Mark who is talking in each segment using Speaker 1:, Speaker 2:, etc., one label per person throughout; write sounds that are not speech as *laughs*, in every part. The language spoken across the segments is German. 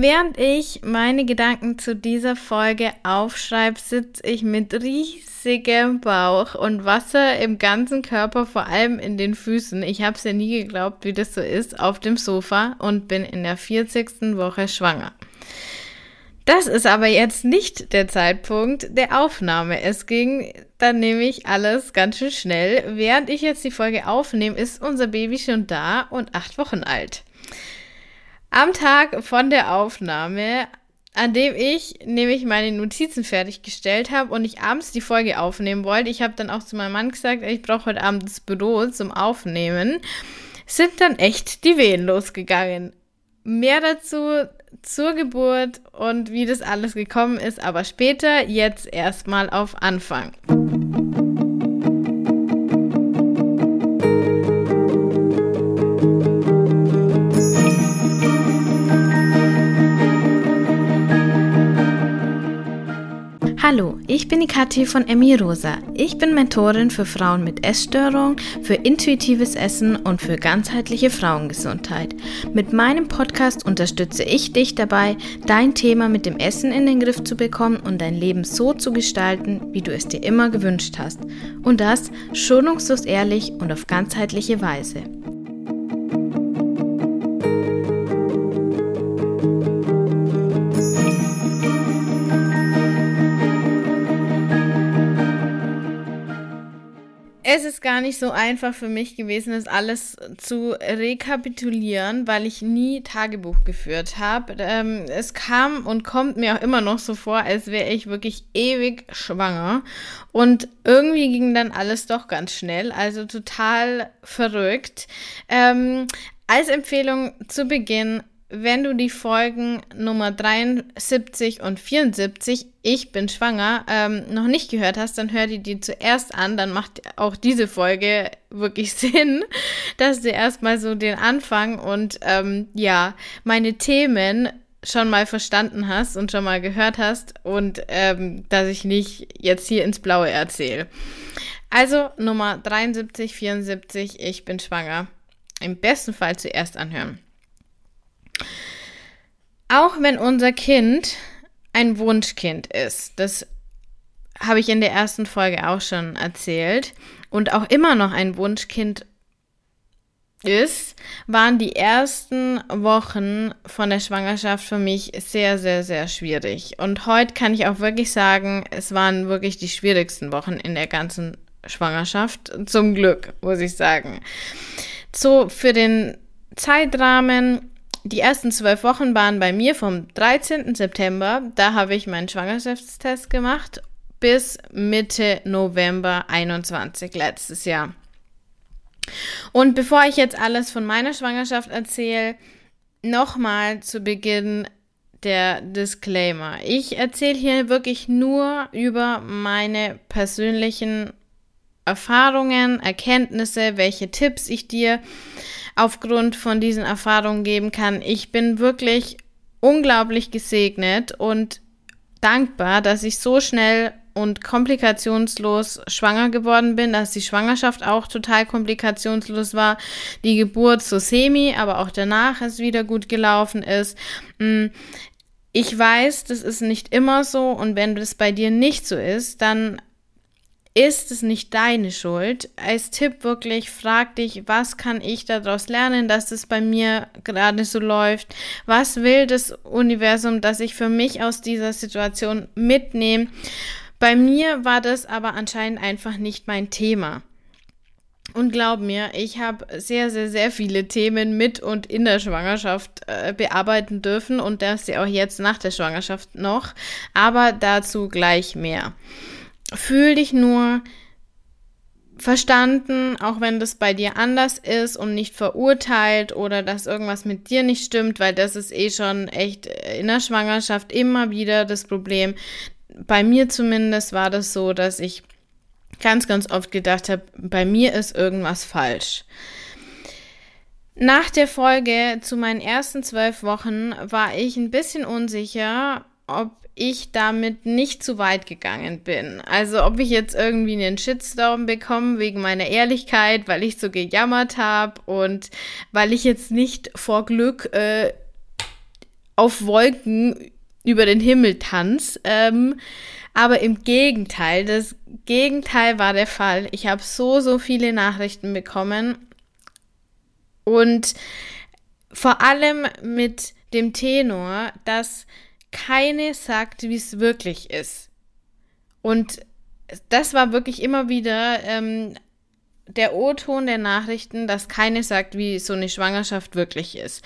Speaker 1: Während ich meine Gedanken zu dieser Folge aufschreibe, sitze ich mit riesigem Bauch und Wasser im ganzen Körper, vor allem in den Füßen. Ich habe es ja nie geglaubt, wie das so ist, auf dem Sofa und bin in der 40. Woche schwanger. Das ist aber jetzt nicht der Zeitpunkt der Aufnahme. Es ging dann nämlich alles ganz schön schnell. Während ich jetzt die Folge aufnehme, ist unser Baby schon da und acht Wochen alt. Am Tag von der Aufnahme, an dem ich nämlich meine Notizen fertiggestellt habe und ich abends die Folge aufnehmen wollte, ich habe dann auch zu meinem Mann gesagt, ich brauche heute Abend das Büro zum Aufnehmen, sind dann echt die Wehen losgegangen. Mehr dazu zur Geburt und wie das alles gekommen ist, aber später, jetzt erstmal auf Anfang. Hallo, ich bin die Kathi von Emmy Rosa. Ich bin Mentorin für Frauen mit Essstörung, für intuitives Essen und für ganzheitliche Frauengesundheit. Mit meinem Podcast unterstütze ich dich dabei, dein Thema mit dem Essen in den Griff zu bekommen und dein Leben so zu gestalten, wie du es dir immer gewünscht hast. Und das schonungslos ehrlich und auf ganzheitliche Weise. Es ist gar nicht so einfach für mich gewesen, das alles zu rekapitulieren, weil ich nie Tagebuch geführt habe. Ähm, es kam und kommt mir auch immer noch so vor, als wäre ich wirklich ewig schwanger. Und irgendwie ging dann alles doch ganz schnell, also total verrückt. Ähm, als Empfehlung zu Beginn wenn du die Folgen Nummer 73 und 74, ich bin schwanger, ähm, noch nicht gehört hast, dann hör die dir zuerst an. Dann macht auch diese Folge wirklich *laughs* Sinn, dass du erstmal so den Anfang und ähm, ja, meine Themen schon mal verstanden hast und schon mal gehört hast und ähm, dass ich nicht jetzt hier ins Blaue erzähle. Also Nummer 73, 74, ich bin schwanger. Im besten Fall zuerst anhören. Auch wenn unser Kind ein Wunschkind ist, das habe ich in der ersten Folge auch schon erzählt, und auch immer noch ein Wunschkind ist, waren die ersten Wochen von der Schwangerschaft für mich sehr, sehr, sehr schwierig. Und heute kann ich auch wirklich sagen, es waren wirklich die schwierigsten Wochen in der ganzen Schwangerschaft. Zum Glück, muss ich sagen. So, für den Zeitrahmen die ersten zwölf Wochen waren bei mir vom 13. September, da habe ich meinen Schwangerschaftstest gemacht, bis Mitte November 21 letztes Jahr. Und bevor ich jetzt alles von meiner Schwangerschaft erzähle, nochmal zu Beginn der Disclaimer. Ich erzähle hier wirklich nur über meine persönlichen Erfahrungen, Erkenntnisse, welche Tipps ich dir aufgrund von diesen Erfahrungen geben kann. Ich bin wirklich unglaublich gesegnet und dankbar, dass ich so schnell und komplikationslos schwanger geworden bin, dass die Schwangerschaft auch total komplikationslos war, die Geburt so semi, aber auch danach es wieder gut gelaufen ist. Mm, ich weiß, das ist nicht immer so und wenn das bei dir nicht so ist, dann ist es nicht deine Schuld. Als Tipp wirklich, frag dich, was kann ich daraus lernen, dass es bei mir gerade so läuft? Was will das Universum, dass ich für mich aus dieser Situation mitnehme? Bei mir war das aber anscheinend einfach nicht mein Thema. Und glaub mir, ich habe sehr, sehr, sehr viele Themen mit und in der Schwangerschaft äh, bearbeiten dürfen und das ja auch jetzt nach der Schwangerschaft noch. Aber dazu gleich mehr fühl dich nur verstanden, auch wenn das bei dir anders ist und nicht verurteilt oder dass irgendwas mit dir nicht stimmt, weil das ist eh schon echt in der Schwangerschaft immer wieder das Problem. Bei mir zumindest war das so, dass ich ganz, ganz oft gedacht habe, bei mir ist irgendwas falsch. Nach der Folge zu meinen ersten zwölf Wochen war ich ein bisschen unsicher, ob ich damit nicht zu weit gegangen bin. Also ob ich jetzt irgendwie einen Shitstorm bekomme wegen meiner Ehrlichkeit, weil ich so gejammert habe und weil ich jetzt nicht vor Glück äh, auf Wolken über den Himmel tanz. Ähm, aber im Gegenteil, das Gegenteil war der Fall. Ich habe so, so viele Nachrichten bekommen und vor allem mit dem Tenor, dass keine sagt, wie es wirklich ist. Und das war wirklich immer wieder ähm, der O-Ton der Nachrichten, dass keine sagt, wie so eine Schwangerschaft wirklich ist.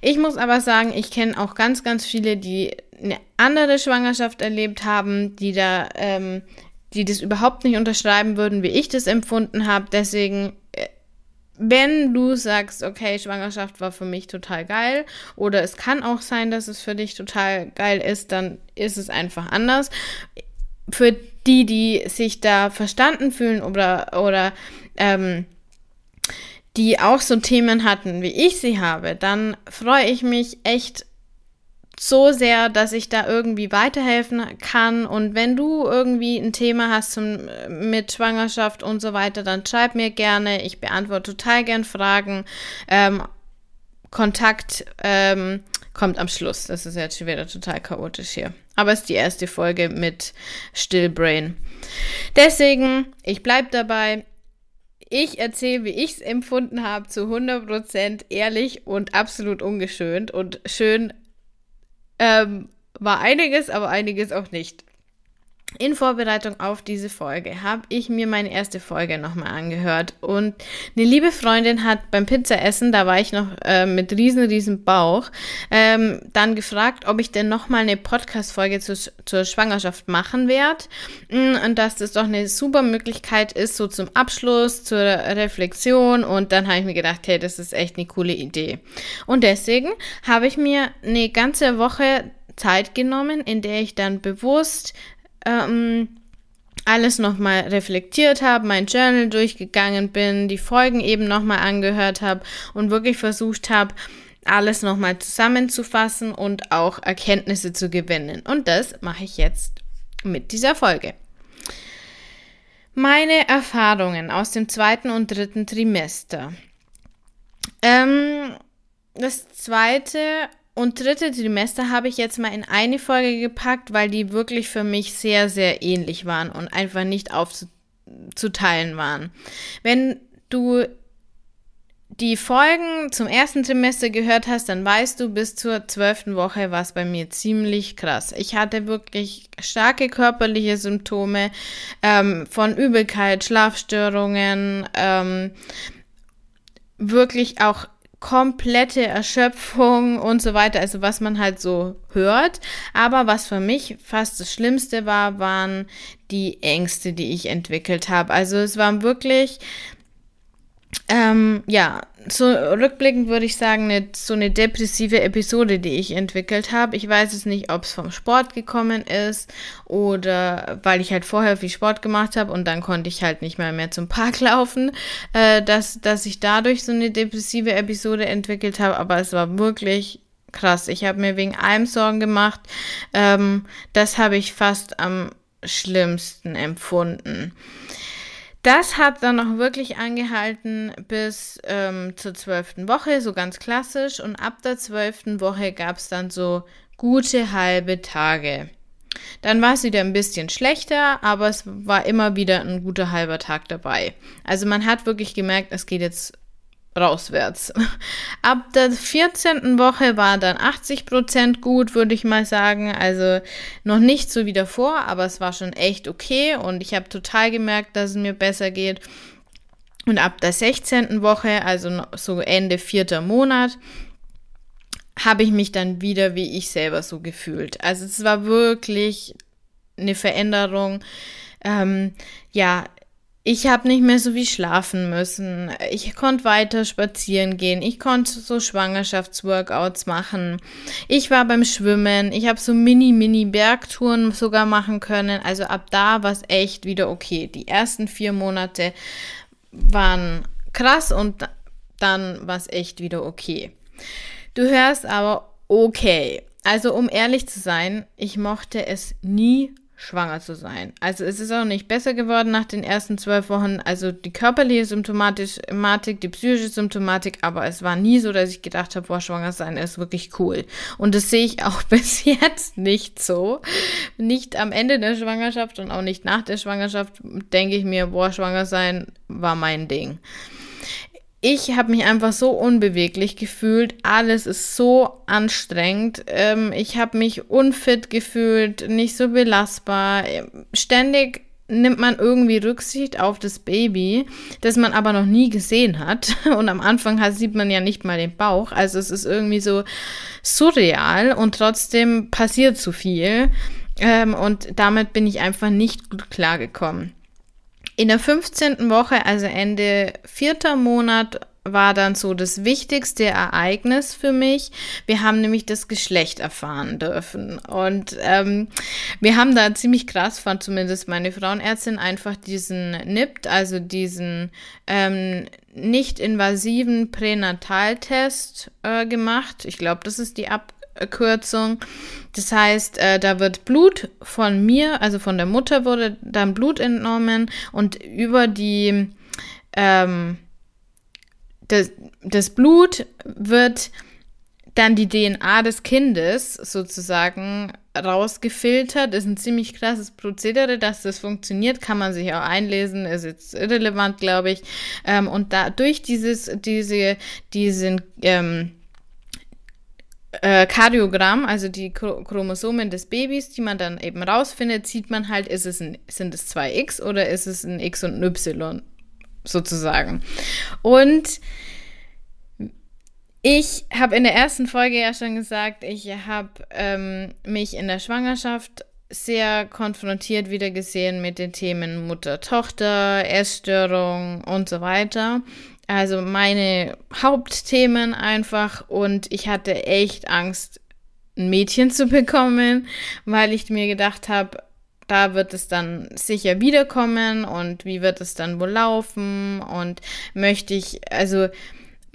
Speaker 1: Ich muss aber sagen, ich kenne auch ganz, ganz viele, die eine andere Schwangerschaft erlebt haben, die da, ähm, die das überhaupt nicht unterschreiben würden, wie ich das empfunden habe. Deswegen, wenn du sagst, okay, Schwangerschaft war für mich total geil, oder es kann auch sein, dass es für dich total geil ist, dann ist es einfach anders. Für die, die sich da verstanden fühlen oder, oder ähm, die auch so Themen hatten, wie ich sie habe, dann freue ich mich echt so sehr, dass ich da irgendwie weiterhelfen kann. Und wenn du irgendwie ein Thema hast zum, mit Schwangerschaft und so weiter, dann schreib mir gerne. Ich beantworte total gern Fragen. Ähm, Kontakt ähm, kommt am Schluss. Das ist jetzt schon wieder total chaotisch hier. Aber es ist die erste Folge mit Stillbrain. Deswegen, ich bleibe dabei. Ich erzähle, wie ich es empfunden habe, zu 100% ehrlich und absolut ungeschönt. Und schön ähm, war einiges, aber einiges auch nicht. In Vorbereitung auf diese Folge habe ich mir meine erste Folge nochmal angehört. Und eine liebe Freundin hat beim Pizzaessen, da war ich noch äh, mit riesen, riesen Bauch, ähm, dann gefragt, ob ich denn nochmal eine Podcast-Folge zu, zur Schwangerschaft machen werde mm, und dass das doch eine super Möglichkeit ist, so zum Abschluss, zur Reflexion. Und dann habe ich mir gedacht, hey, das ist echt eine coole Idee. Und deswegen habe ich mir eine ganze Woche Zeit genommen, in der ich dann bewusst ähm, alles nochmal reflektiert habe, mein Journal durchgegangen bin, die Folgen eben nochmal angehört habe und wirklich versucht habe, alles nochmal zusammenzufassen und auch Erkenntnisse zu gewinnen. Und das mache ich jetzt mit dieser Folge. Meine Erfahrungen aus dem zweiten und dritten Trimester. Ähm, das zweite und dritte Trimester habe ich jetzt mal in eine Folge gepackt, weil die wirklich für mich sehr, sehr ähnlich waren und einfach nicht aufzuteilen waren. Wenn du die Folgen zum ersten Trimester gehört hast, dann weißt du, bis zur zwölften Woche war es bei mir ziemlich krass. Ich hatte wirklich starke körperliche Symptome ähm, von Übelkeit, Schlafstörungen, ähm, wirklich auch komplette Erschöpfung und so weiter, also was man halt so hört. Aber was für mich fast das Schlimmste war, waren die Ängste, die ich entwickelt habe. Also es waren wirklich ähm, ja, so rückblickend würde ich sagen, eine, so eine depressive Episode, die ich entwickelt habe. Ich weiß es nicht, ob es vom Sport gekommen ist oder weil ich halt vorher viel Sport gemacht habe und dann konnte ich halt nicht mehr mehr zum Park *laughs* laufen, äh, dass, dass ich dadurch so eine depressive Episode entwickelt habe. Aber es war wirklich krass. Ich habe mir wegen allem Sorgen gemacht. Ähm, das habe ich fast am schlimmsten empfunden. Das hat dann noch wirklich angehalten bis ähm, zur zwölften Woche, so ganz klassisch. Und ab der zwölften Woche gab es dann so gute halbe Tage. Dann war es wieder ein bisschen schlechter, aber es war immer wieder ein guter halber Tag dabei. Also man hat wirklich gemerkt, es geht jetzt rauswärts. Ab der 14. Woche war dann 80 Prozent gut, würde ich mal sagen. Also noch nicht so wie davor, aber es war schon echt okay und ich habe total gemerkt, dass es mir besser geht. Und ab der 16. Woche, also so Ende vierter Monat, habe ich mich dann wieder wie ich selber so gefühlt. Also es war wirklich eine Veränderung. Ähm, ja, ich habe nicht mehr so wie schlafen müssen. Ich konnte weiter spazieren gehen. Ich konnte so Schwangerschaftsworkouts machen. Ich war beim Schwimmen. Ich habe so Mini-Mini-Bergtouren sogar machen können. Also ab da war es echt wieder okay. Die ersten vier Monate waren krass und dann war es echt wieder okay. Du hörst aber okay. Also um ehrlich zu sein, ich mochte es nie schwanger zu sein. Also es ist auch nicht besser geworden nach den ersten zwölf Wochen. Also die körperliche Symptomatik, die psychische Symptomatik, aber es war nie so, dass ich gedacht habe, boah, schwanger sein ist wirklich cool. Und das sehe ich auch *laughs* bis jetzt nicht so. Nicht am Ende der Schwangerschaft und auch nicht nach der Schwangerschaft denke ich mir, boah, schwanger sein war mein Ding ich habe mich einfach so unbeweglich gefühlt. Alles ist so anstrengend. Ähm, ich habe mich unfit gefühlt, nicht so belastbar. Ständig nimmt man irgendwie Rücksicht auf das Baby, das man aber noch nie gesehen hat. *laughs* Und am Anfang sieht man ja nicht mal den Bauch. Also es ist irgendwie so surreal und trotzdem passiert zu viel. Ähm, und damit bin ich einfach nicht gut klargekommen. In der 15. Woche, also Ende vierter Monat, war dann so das wichtigste Ereignis für mich. Wir haben nämlich das Geschlecht erfahren dürfen. Und ähm, wir haben da ziemlich krass, fand zumindest meine Frauenärztin, einfach diesen NIPT, also diesen ähm, nicht invasiven Pränataltest äh, gemacht. Ich glaube, das ist die Ab Abkürzung. Das heißt, äh, da wird Blut von mir, also von der Mutter wurde dann Blut entnommen und über die ähm, das, das Blut wird dann die DNA des Kindes sozusagen rausgefiltert. Ist ein ziemlich krasses Prozedere, dass das funktioniert, kann man sich auch einlesen, ist jetzt irrelevant, glaube ich. Ähm, und da durch dieses, diese, diesen ähm, äh, Kardiogramm, also die Chromosomen des Babys, die man dann eben rausfindet, sieht man halt, ist es ein, sind es zwei X oder ist es ein X und ein Y sozusagen. Und ich habe in der ersten Folge ja schon gesagt, ich habe ähm, mich in der Schwangerschaft sehr konfrontiert wieder gesehen mit den Themen Mutter, Tochter, Essstörung und so weiter. Also meine Hauptthemen einfach und ich hatte echt Angst, ein Mädchen zu bekommen, weil ich mir gedacht habe, da wird es dann sicher wiederkommen und wie wird es dann wohl laufen und möchte ich, also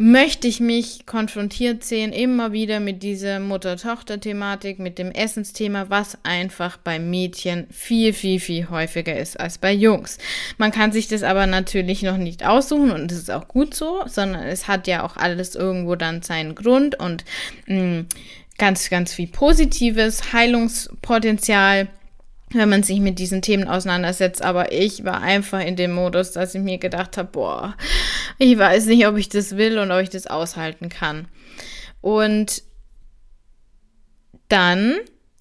Speaker 1: möchte ich mich konfrontiert sehen, immer wieder mit dieser Mutter-Tochter-Thematik, mit dem Essensthema, was einfach bei Mädchen viel, viel, viel häufiger ist als bei Jungs. Man kann sich das aber natürlich noch nicht aussuchen und das ist auch gut so, sondern es hat ja auch alles irgendwo dann seinen Grund und mh, mm, ganz, ganz viel positives Heilungspotenzial wenn man sich mit diesen Themen auseinandersetzt. Aber ich war einfach in dem Modus, dass ich mir gedacht habe, boah, ich weiß nicht, ob ich das will und ob ich das aushalten kann. Und dann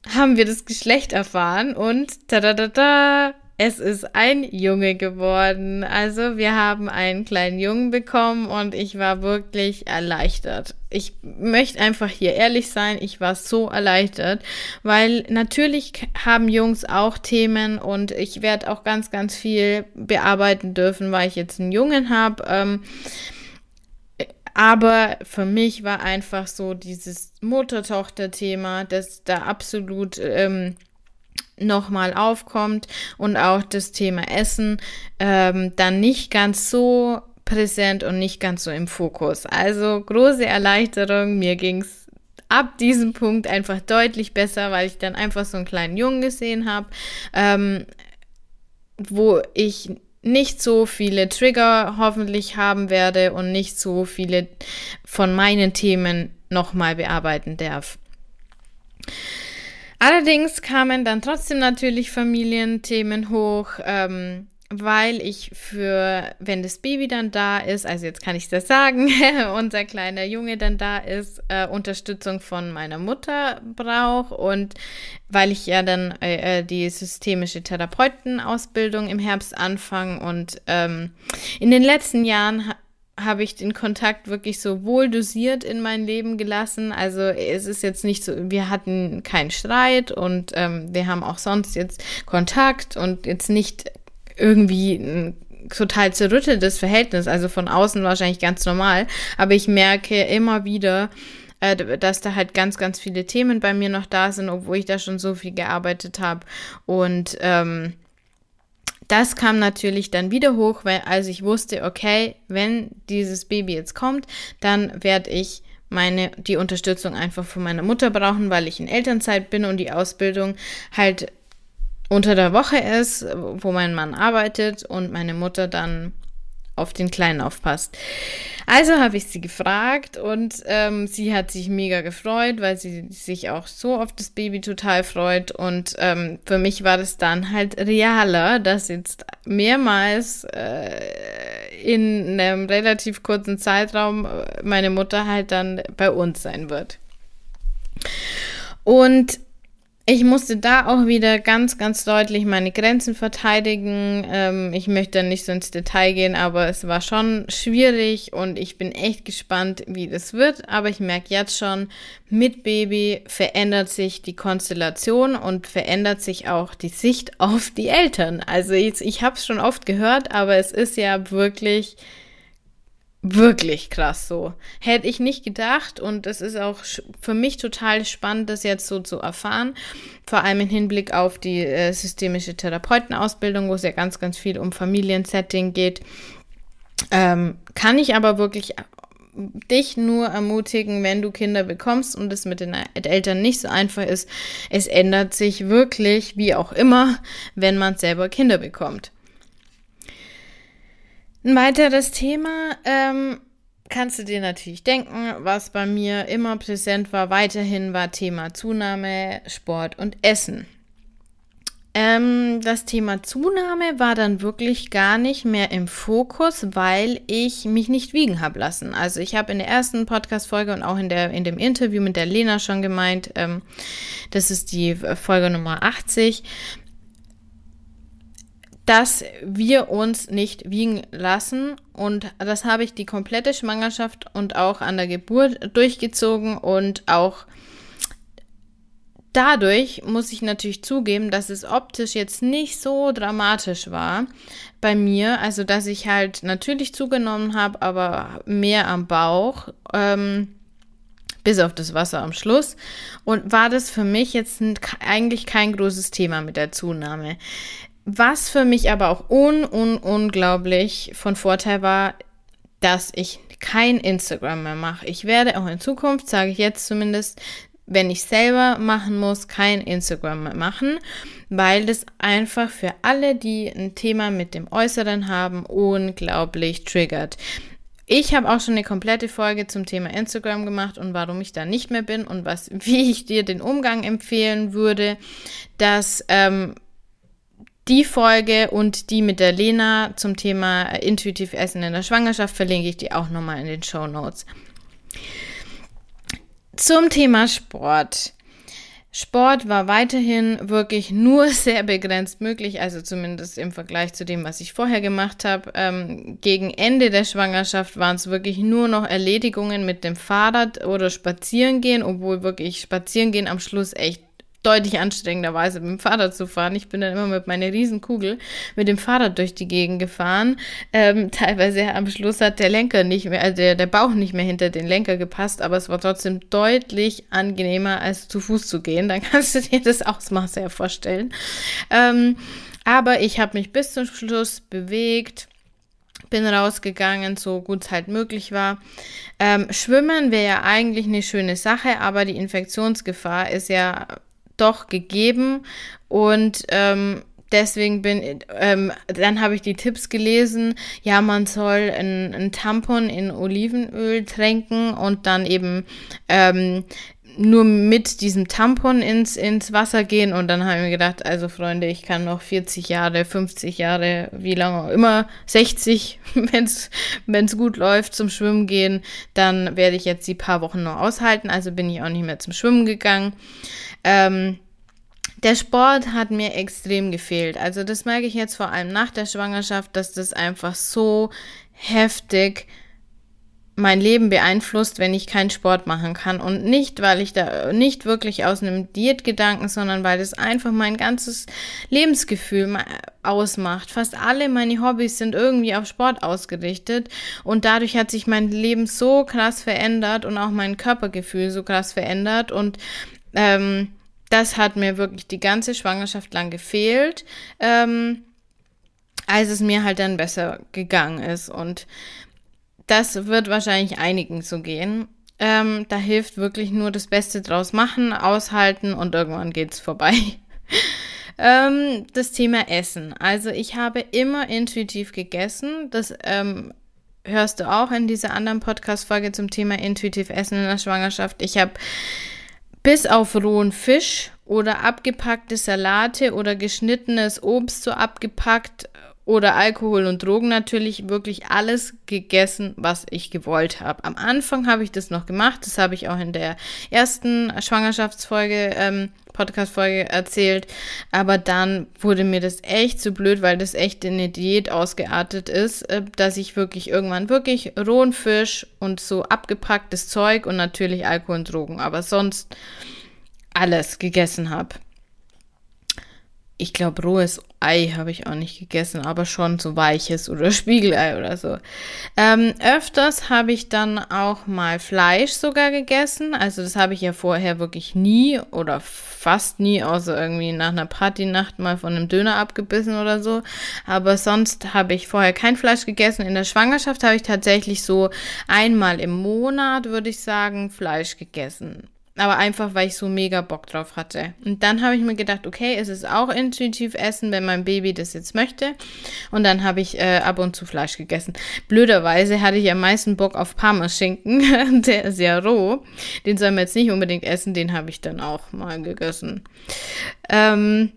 Speaker 1: haben wir das Geschlecht erfahren und ta da da da es ist ein Junge geworden. Also wir haben einen kleinen Jungen bekommen und ich war wirklich erleichtert. Ich möchte einfach hier ehrlich sein, ich war so erleichtert, weil natürlich haben Jungs auch Themen und ich werde auch ganz, ganz viel bearbeiten dürfen, weil ich jetzt einen Jungen habe. Ähm, aber für mich war einfach so dieses Mutter-Tochter-Thema, das da absolut ähm, nochmal aufkommt und auch das Thema Essen ähm, dann nicht ganz so präsent und nicht ganz so im Fokus. Also große Erleichterung, mir ging es ab diesem Punkt einfach deutlich besser, weil ich dann einfach so einen kleinen Jungen gesehen habe, ähm, wo ich nicht so viele Trigger hoffentlich haben werde und nicht so viele von meinen Themen nochmal bearbeiten darf. Allerdings kamen dann trotzdem natürlich Familienthemen hoch, ähm, weil ich für, wenn das Baby dann da ist, also jetzt kann ich das sagen, *laughs* unser kleiner Junge dann da ist, äh, Unterstützung von meiner Mutter brauche und weil ich ja dann äh, äh die systemische Therapeutenausbildung im Herbst anfange und ähm, in den letzten Jahren habe ich den Kontakt wirklich so wohl dosiert in mein Leben gelassen. Also es ist jetzt nicht so, wir hatten keinen Streit und ähm, wir haben auch sonst jetzt Kontakt und jetzt nicht irgendwie ein total zerrütteltes Verhältnis, also von außen wahrscheinlich ganz normal. Aber ich merke immer wieder, äh, dass da halt ganz, ganz viele Themen bei mir noch da sind, obwohl ich da schon so viel gearbeitet habe. Und ähm, das kam natürlich dann wieder hoch, weil als ich wusste, okay, wenn dieses Baby jetzt kommt, dann werde ich meine die Unterstützung einfach von meiner Mutter brauchen, weil ich in Elternzeit bin und die Ausbildung halt unter der Woche ist, wo mein Mann arbeitet und meine Mutter dann auf den Kleinen aufpasst. Also habe ich sie gefragt und ähm, sie hat sich mega gefreut, weil sie sich auch so auf das Baby total freut. Und ähm, für mich war das dann halt realer, dass jetzt mehrmals äh, in einem relativ kurzen Zeitraum äh, meine Mutter halt dann bei uns sein wird. Und ich musste da auch wieder ganz, ganz deutlich meine Grenzen verteidigen. Ähm, ich möchte nicht so ins Detail gehen, aber es war schon schwierig und ich bin echt gespannt, wie das wird. Aber ich merke jetzt schon, mit Baby verändert sich die Konstellation und verändert sich auch die Sicht auf die Eltern. Also ich, ich habe es schon oft gehört, aber es ist ja wirklich wirklich krass so. Hätte ich nicht gedacht und es ist auch für mich total spannend, das jetzt so zu erfahren. Vor allem im Hinblick auf die äh, systemische Therapeutenausbildung, wo es ja ganz, ganz viel um Familiensetting geht. Ähm, kann ich aber wirklich dich nur ermutigen, wenn du Kinder bekommst und es mit den Eltern nicht so einfach ist. Es ändert sich wirklich, wie auch immer, wenn man selber Kinder bekommt. Ein weiteres Thema ähm, kannst du dir natürlich denken, was bei mir immer präsent war, weiterhin war Thema Zunahme, Sport und Essen. Ähm, das Thema Zunahme war dann wirklich gar nicht mehr im Fokus, weil ich mich nicht wiegen habe lassen. Also ich habe in der ersten Podcast-Folge und auch in, der, in dem Interview mit der Lena schon gemeint, ähm, das ist die Folge Nummer 80, dass wir uns nicht wiegen lassen. Und das habe ich die komplette Schwangerschaft und auch an der Geburt durchgezogen und auch dadurch muss ich natürlich zugeben, dass es optisch jetzt nicht so dramatisch war bei mir. Also, dass ich halt natürlich zugenommen habe, aber mehr am Bauch. Ähm, bis auf das Wasser am Schluss. Und war das für mich jetzt eigentlich kein großes Thema mit der Zunahme. Was für mich aber auch un, un, unglaublich von Vorteil war, dass ich kein Instagram mehr mache. Ich werde auch in Zukunft, sage ich jetzt zumindest, wenn ich selber machen muss, kein Instagram mehr machen, weil das einfach für alle, die ein Thema mit dem Äußeren haben, unglaublich triggert. Ich habe auch schon eine komplette Folge zum Thema Instagram gemacht und warum ich da nicht mehr bin und was, *laughs* wie ich dir den Umgang empfehlen würde, dass ähm, die Folge und die mit der Lena zum Thema intuitiv Essen in der Schwangerschaft verlinke ich dir auch nochmal in den Show Notes. Zum Thema Sport. Sport war weiterhin wirklich nur *laughs* sehr begrenzt möglich, also zumindest im Vergleich zu dem, was ich vorher gemacht habe. Ähm, gegen Ende der Schwangerschaft waren es wirklich nur noch Erledigungen mit dem Fahrrad oder Spazierengehen, obwohl wirklich Spazierengehen am Schluss echt deutlich anstrengenderweise mit dem Fahrrad zu fahren. Ich bin dann immer mit meiner Riesenkugel mit dem Fahrrad durch die Gegend gefahren. Ähm, *laughs* teilweise am Schluss hat der Lenker nicht mehr, also der, der Bauch nicht mehr hinter den Lenker gepasst, aber es war trotzdem deutlich angenehmer, als zu Fuß zu gehen. Dann *laughs* kannst du dir das Ausmaß ja vorstellen. Ähm, aber ich habe mich bis zum Schluss bewegt bin rausgegangen, so gut es halt möglich war. Ähm, Schwimmen wäre ja eigentlich eine schöne Sache, aber die Infektionsgefahr ist ja doch gegeben. Und ähm, deswegen bin, ähm, dann habe ich die Tipps gelesen, ja, man soll ein, Tampon in Olivenöl tränken und dann eben ähm, nur mit diesem Tampon ins, ins Wasser gehen und dann habe ich mir gedacht, also Freunde, ich kann noch 40 Jahre, 50 Jahre, wie lange auch immer, 60, wenn es gut läuft, zum Schwimmen gehen, dann werde ich jetzt die paar Wochen noch aushalten, also bin ich auch nicht mehr zum Schwimmen gegangen. Ähm, der Sport hat mir extrem gefehlt. Also das merke ich jetzt vor allem nach der Schwangerschaft, dass das einfach so heftig mein Leben beeinflusst, wenn ich keinen Sport machen kann. Und nicht, weil ich da nicht wirklich aus einem Diätgedanken, sondern weil das einfach mein ganzes Lebensgefühl ausmacht. Fast alle meine Hobbys sind irgendwie auf Sport ausgerichtet. Und dadurch hat sich mein Leben so krass verändert und auch mein Körpergefühl so krass verändert. Und ähm, das hat mir wirklich die ganze Schwangerschaft lang gefehlt, ähm, als es mir halt dann besser gegangen ist. Und das wird wahrscheinlich einigen so gehen. Ähm, da hilft wirklich nur das Beste draus machen, aushalten und irgendwann geht's vorbei. *laughs* Ähm, das Thema Essen. Also ich habe immer intuitiv gegessen. Das ähm, hörst du auch in dieser anderen Podcast-Folge zum Thema intuitiv Essen in der Schwangerschaft. Ich habe bis auf rohen Fisch oder abgepackte Salate oder geschnittenes Obst so abgepackt oder Alkohol und Drogen natürlich wirklich alles gegessen, was ich gewollt habe. Am Anfang habe ich das noch gemacht, das habe ich auch in der ersten Schwangerschaftsfolge, ähm, Podcast-Folge erzählt, aber dann wurde mir das echt zu blöd, weil das echt in eine Diät ausgeartet ist, äh, dass ich wirklich irgendwann wirklich rohen Fisch und so abgepacktes Zeug und natürlich Alkohol und Drogen, aber sonst alles gegessen habe ich glaube, rohes Ei habe ich auch nicht gegessen, aber schon so weiches oder *laughs* Spiegelei oder so. Ähm, öfters habe ich dann auch mal Fleisch sogar gegessen. Also das habe ich ja vorher wirklich nie oder fast nie, außer irgendwie nach einer Partynacht mal von einem Döner abgebissen oder so. Aber sonst habe ich vorher kein Fleisch gegessen. In der Schwangerschaft habe ich tatsächlich so einmal im Monat, würde ich sagen, Fleisch gegessen. Aber einfach, weil ich so mega Bock drauf hatte. Und dann habe ich mir gedacht, okay, es ist auch intuitiv Essen, wenn mein Baby das jetzt möchte. Und dann habe ich äh, ab und zu Fleisch gegessen. Blöderweise hatte ich am meisten Bock auf Parmaschinken. *laughs* Der ist ja roh. Den soll man jetzt nicht unbedingt essen. Den habe ich dann auch mal gegessen. Ähm,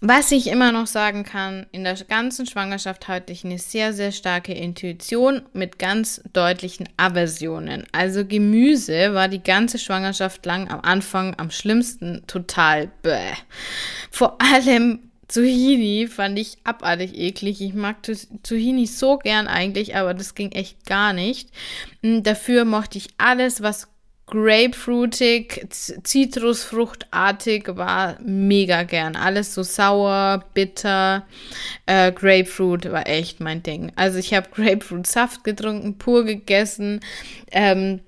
Speaker 1: was ich immer noch sagen kann, in der ganzen Schwangerschaft hatte ich eine sehr, sehr starke Intuition mit ganz deutlichen Aversionen. Also Gemüse war die ganze Schwangerschaft lang am Anfang am schlimmsten total bäh. Vor allem Zucchini fand ich abartig eklig. Ich mag Zucchini so gern eigentlich, aber das ging echt gar nicht. Hm, dafür mochte ich alles, was grapefruitig, zitrusfruchtartig war mega gern. Alles so sauer, bitter. Äh, Grapefruit war echt mein Ding. Also ich habe Grapefruit-Saft getrunken, pur gegessen. Ähm,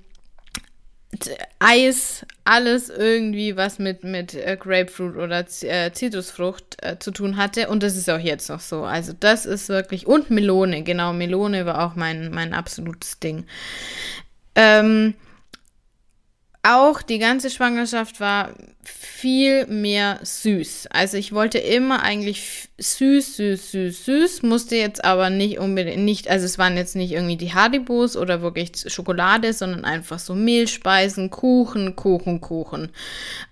Speaker 1: Eis, alles irgendwie, was mit, mit äh, Grapefruit oder äh, Zitrusfrucht äh, zu tun hatte. Und das ist auch jetzt noch so. Also das ist wirklich. Und Melone, genau. Melone war auch mein, mein absolutes Ding. Ähm, auch die ganze Schwangerschaft war viel mehr süß. Also ich wollte immer eigentlich süß, süß, süß, süß, musste jetzt aber nicht unbedingt, nicht, also es waren jetzt nicht irgendwie die Haribos oder wirklich Schokolade, sondern einfach so Mehlspeisen, Kuchen, Kuchen, Kuchen.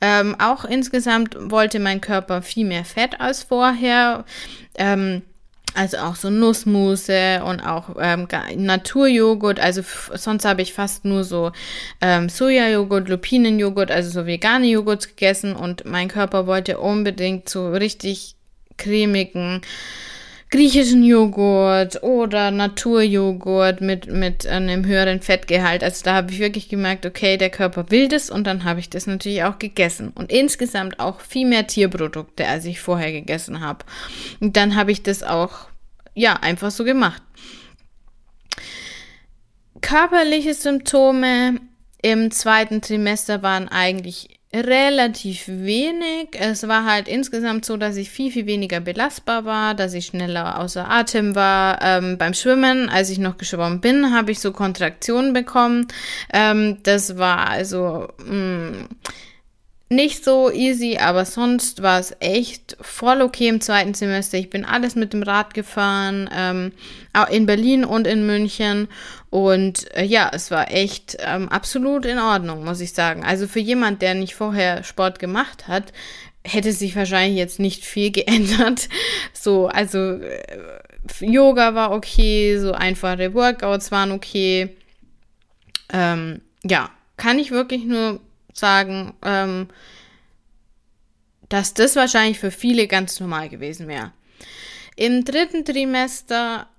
Speaker 1: Ähm, auch insgesamt wollte mein Körper viel mehr Fett als vorher. Ähm, also auch so Nussmusse und auch ähm, Naturjoghurt. Also sonst habe ich fast nur so ähm, Sojajoghurt, Lupinenjoghurt, also so vegane Joghurt gegessen. Und mein Körper wollte unbedingt so richtig cremigen griechischen Joghurt oder Naturjoghurt mit, mit einem höheren Fettgehalt. Also da habe ich wirklich gemerkt, okay, der Körper will das und dann habe ich das natürlich auch gegessen. Und insgesamt auch viel mehr Tierprodukte, als ich vorher gegessen habe. Und dann habe ich das auch, ja, einfach so gemacht. Körperliche Symptome im zweiten Trimester waren eigentlich relativ wenig. Es war halt insgesamt so, dass ich viel, viel weniger belastbar war, dass ich schneller außer Atem war. Ähm, beim Schwimmen, als ich noch geschwommen bin, habe ich so Kontraktionen bekommen. Ähm, das war also mh, mm, nicht so easy, aber sonst war es echt voll okay im zweiten Semester. Ich bin alles mit dem Rad gefahren, ähm, auch in Berlin und in München. Und äh, ja, es war echt ähm, absolut in Ordnung, muss ich sagen. Also für jemand, der nicht vorher Sport gemacht hat, hätte sich wahrscheinlich jetzt nicht viel *laughs* geändert. So, also äh, Yoga war okay, so einfache Workouts waren okay. Ähm, ja, kann ich wirklich nur sagen, ähm, dass das wahrscheinlich für viele ganz normal gewesen wäre. Im dritten Trimester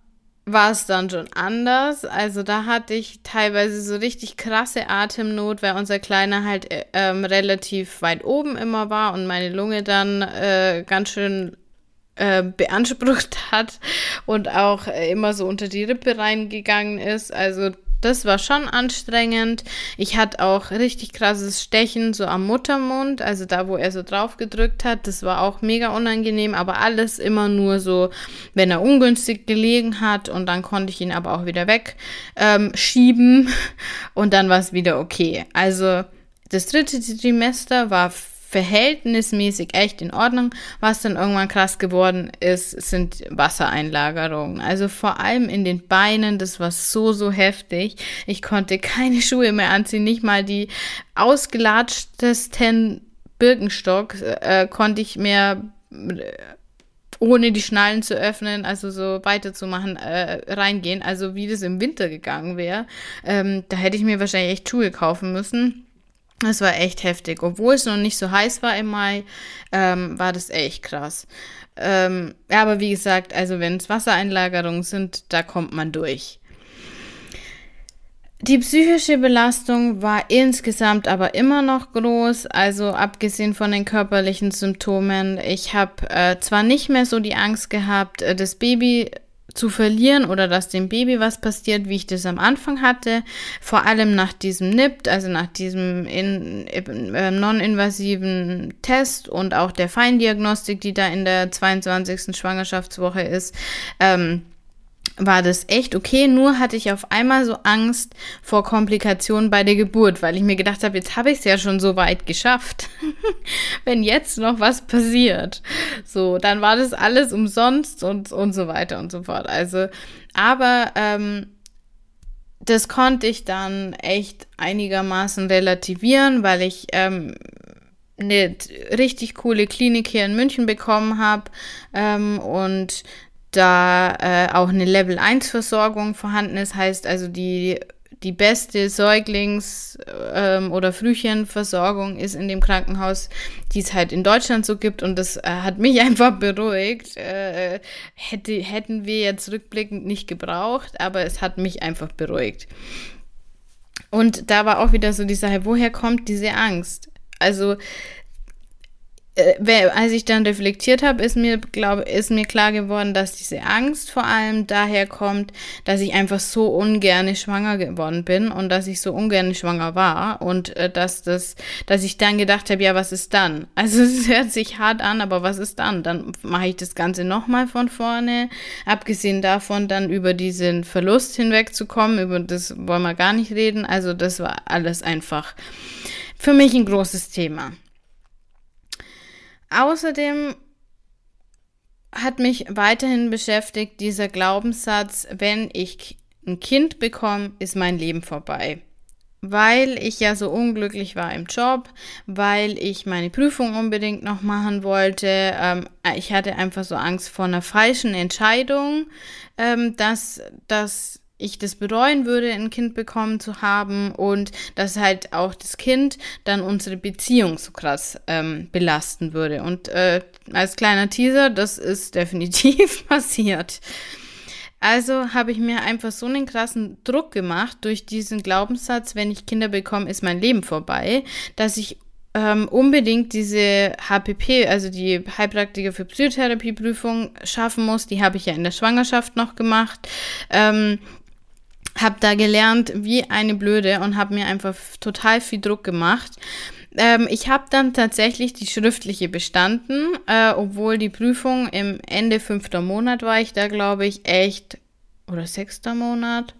Speaker 1: war es dann schon anders. Also da hatte ich teilweise so richtig krasse Atemnot, weil unser Kleiner halt äh, ähm, relativ weit oben immer war und meine Lunge dann äh, ganz schön äh, beansprucht *laughs* hat und auch äh, immer so unter die Rippe reingegangen ist. Also das war schon anstrengend. Ich hatte auch richtig krasses Stechen so am Muttermund, also da, wo er so drauf gedrückt hat. Das war auch mega unangenehm, aber alles immer nur so, wenn er ungünstig gelegen hat und dann konnte ich ihn aber auch wieder wegschieben ähm, *laughs* und dann war es wieder okay. Also das dritte Trimester war verhältnismäßig echt in Ordnung. Was dann irgendwann krass geworden ist, sind Wassereinlagerungen. Also vor allem in den Beinen, das war so, so heftig. Ich konnte keine *laughs* Schuhe mehr anziehen, nicht mal die ausgelatschtesten Birkenstock äh, konnte ich mehr äh, ohne die Schnallen zu öffnen, also so weiterzumachen, äh, reingehen. Also wie das im Winter gegangen wäre. Ähm, da hätte ich mir wahrscheinlich echt Schuhe kaufen müssen. Das war echt heftig. Obwohl es noch nicht so heiß war im Mai, ähm, war das echt krass. Ähm, ja, aber wie gesagt, also wenn es Wassereinlagerungen sind, da kommt man durch. Die psychische Belastung war insgesamt aber immer noch groß, also abgesehen von den körperlichen Symptomen. Ich habe äh, zwar nicht mehr so die Angst gehabt, äh, das Baby zu verlieren oder dass dem Baby was passiert, wie ich das am Anfang hatte. Vor allem nach diesem NIPT, also nach diesem äh, non-invasiven Test und auch der Feindiagnostik, die da in der 22. Schwangerschaftswoche ist. Ähm, war das echt okay, nur hatte ich auf einmal so Angst vor Komplikationen bei der Geburt, weil ich mir gedacht habe, jetzt habe ich es ja schon so weit geschafft. *laughs* Wenn jetzt noch was passiert, so, dann war das alles umsonst und, und so weiter und so fort. Also, aber ähm, das konnte ich dann echt einigermaßen relativieren, weil ich ähm, eine richtig coole Klinik hier in München bekommen habe ähm, und da äh, auch eine Level 1 Versorgung vorhanden ist, heißt also die, die beste Säuglings- ähm, oder Frühchenversorgung ist in dem Krankenhaus, die es halt in Deutschland so gibt und das äh, hat mich *laughs* einfach beruhigt. Äh, hätte, hätten wir jetzt rückblickend nicht gebraucht, aber es hat mich einfach beruhigt. Und da war auch wieder so die Sache, woher kommt diese Angst? Also äh, als ich dann reflektiert habe, ist mir, glaube ist mir klar geworden, dass diese Angst vor allem daher kommt, dass ich einfach so ungerne schwanger geworden bin und dass ich so ungerne schwanger war und äh, dass das, dass ich dann gedacht habe, ja, was ist dann? *laughs* Also es hört sich hart an, aber was ist dann? Dann mache ich das Ganze nochmal von vorne. Abgesehen davon, dann über diesen Verlust hinwegzukommen, über das wollen wir gar nicht reden. Also das war alles einfach für mich ein großes Thema. Außerdem hat mich weiterhin beschäftigt dieser Glaubenssatz, wenn ich ein Kind bekomme, ist mein Leben vorbei. Weil ich ja so unglücklich war im Job, weil ich meine Prüfung unbedingt noch machen wollte. Ähm, ich hatte einfach so Angst vor einer falschen Entscheidung, ähm, dass, dass ich das bereuen würde, ein Kind bekommen zu haben und dass halt auch das Kind dann unsere Beziehung so krass ähm, belasten würde. Und äh, als kleiner Teaser, das ist *laughs* definitiv passiert. Also habe ich mir einfach so einen krassen Druck gemacht durch diesen Glaubenssatz, wenn ich Kinder bekomme, ist mein Leben vorbei, dass ich ähm, unbedingt diese HPP, also die Heilpraktiker für Psychotherapieprüfung schaffen muss. Die habe ich ja in der Schwangerschaft noch gemacht. Ähm, habe da gelernt wie eine Blöde und habe mir einfach total viel Druck gemacht. Ähm, ich habe dann tatsächlich die schriftliche bestanden, äh, obwohl die Prüfung im Ende fünfter Monat war ich da, glaube ich, echt, oder sechster Monat.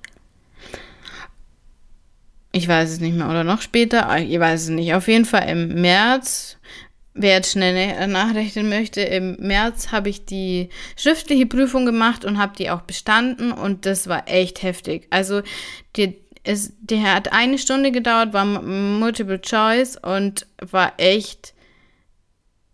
Speaker 1: Ich weiß es nicht mehr, oder noch später, ich weiß es nicht. Auf jeden Fall im März wer jetzt schnell nachrechnen möchte, im März habe ich die schriftliche Prüfung gemacht und habe die auch bestanden und das war echt heftig. Also die, es, der hat eine Stunde gedauert, war Multiple Choice und war echt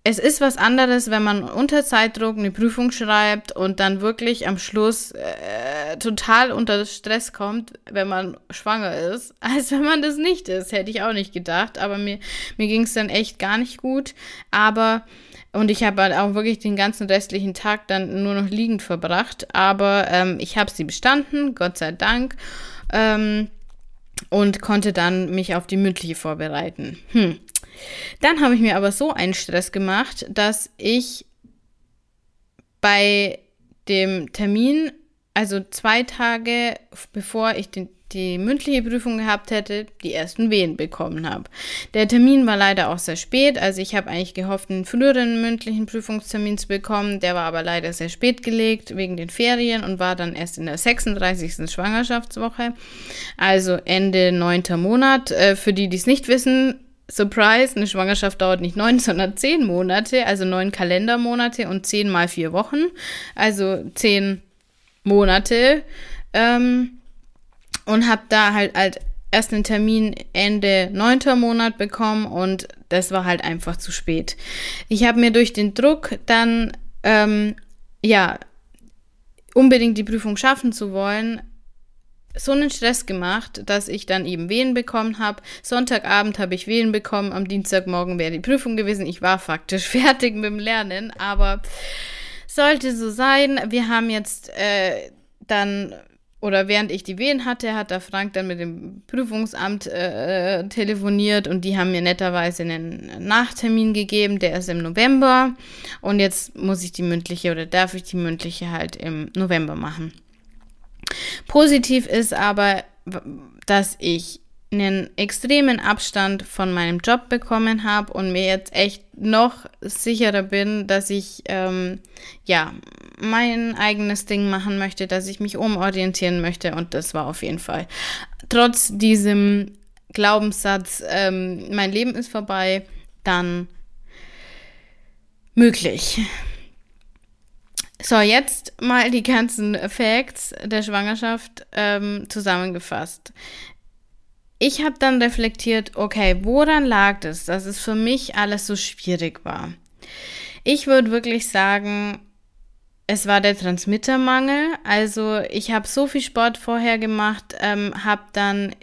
Speaker 1: es ist was anderes, wenn man unter Zeitdruck eine Prüfung schreibt und dann wirklich am Schluss äh, total unter Stress kommt, wenn man schwanger ist, *laughs* als wenn man das nicht ist. Hätte ich auch nicht gedacht. Aber mir, mir ging es dann echt gar nicht gut. Aber, und ich habe halt auch wirklich den ganzen restlichen Tag dann nur noch liegend verbracht. Aber ähm, ich habe sie bestanden, Gott sei Dank. Ähm, und konnte dann mich auf die mündliche vorbereiten. Hm. Dann habe ich mir aber so einen Stress gemacht, dass ich bei dem Termin, also zwei Tage bevor ich den, die mündliche Prüfung gehabt hätte, die ersten Wehen bekommen habe. Der Termin war leider auch sehr spät, also ich habe eigentlich gehofft, einen früheren mündlichen Prüfungstermin zu bekommen, der war aber leider sehr spät gelegt wegen den Ferien und war dann erst in der 36. Schwangerschaftswoche, also Ende neunter Monat. Äh, für die, die es nicht wissen, Surprise, eine Schwangerschaft dauert nicht neun, *laughs* sondern zehn Monate, also neun Kalendermonate und zehn mal vier Wochen, also zehn Monate. Ähm, und habe da halt, halt erst einen Termin Ende neunter Monat bekommen und das war halt einfach zu spät. Ich habe mir durch den Druck dann, ähm, ja, unbedingt die Prüfung schaffen zu wollen, so einen Stress gemacht, dass ich dann eben Wehen bekommen habe. Sonntagabend habe ich Wehen bekommen, am Dienstagmorgen wäre die Prüfung gewesen. Ich war faktisch *laughs* fertig mit dem Lernen, aber sollte so sein. Wir haben jetzt äh, dann oder während ich die Wehen hatte, hat der Frank dann mit dem Prüfungsamt äh, telefoniert und die haben mir netterweise einen Nachtermin gegeben, der ist im November und jetzt muss ich die mündliche oder darf ich die mündliche halt im November machen. Positiv ist aber, dass ich einen extremen Abstand von meinem Job bekommen habe und mir jetzt echt noch sicherer bin, dass ich ähm, ja mein eigenes Ding machen möchte, dass ich mich umorientieren möchte und das war auf jeden Fall trotz diesem Glaubenssatz, ähm, mein Leben ist vorbei, dann möglich. So, jetzt mal die ganzen Facts der Schwangerschaft ähm, zusammengefasst. Ich habe dann reflektiert, okay, woran lag es, dass es für mich alles so schwierig war? Ich würde wirklich sagen, es war der Transmittermangel. Also ich habe so viel Sport vorher gemacht, ähm, habe dann,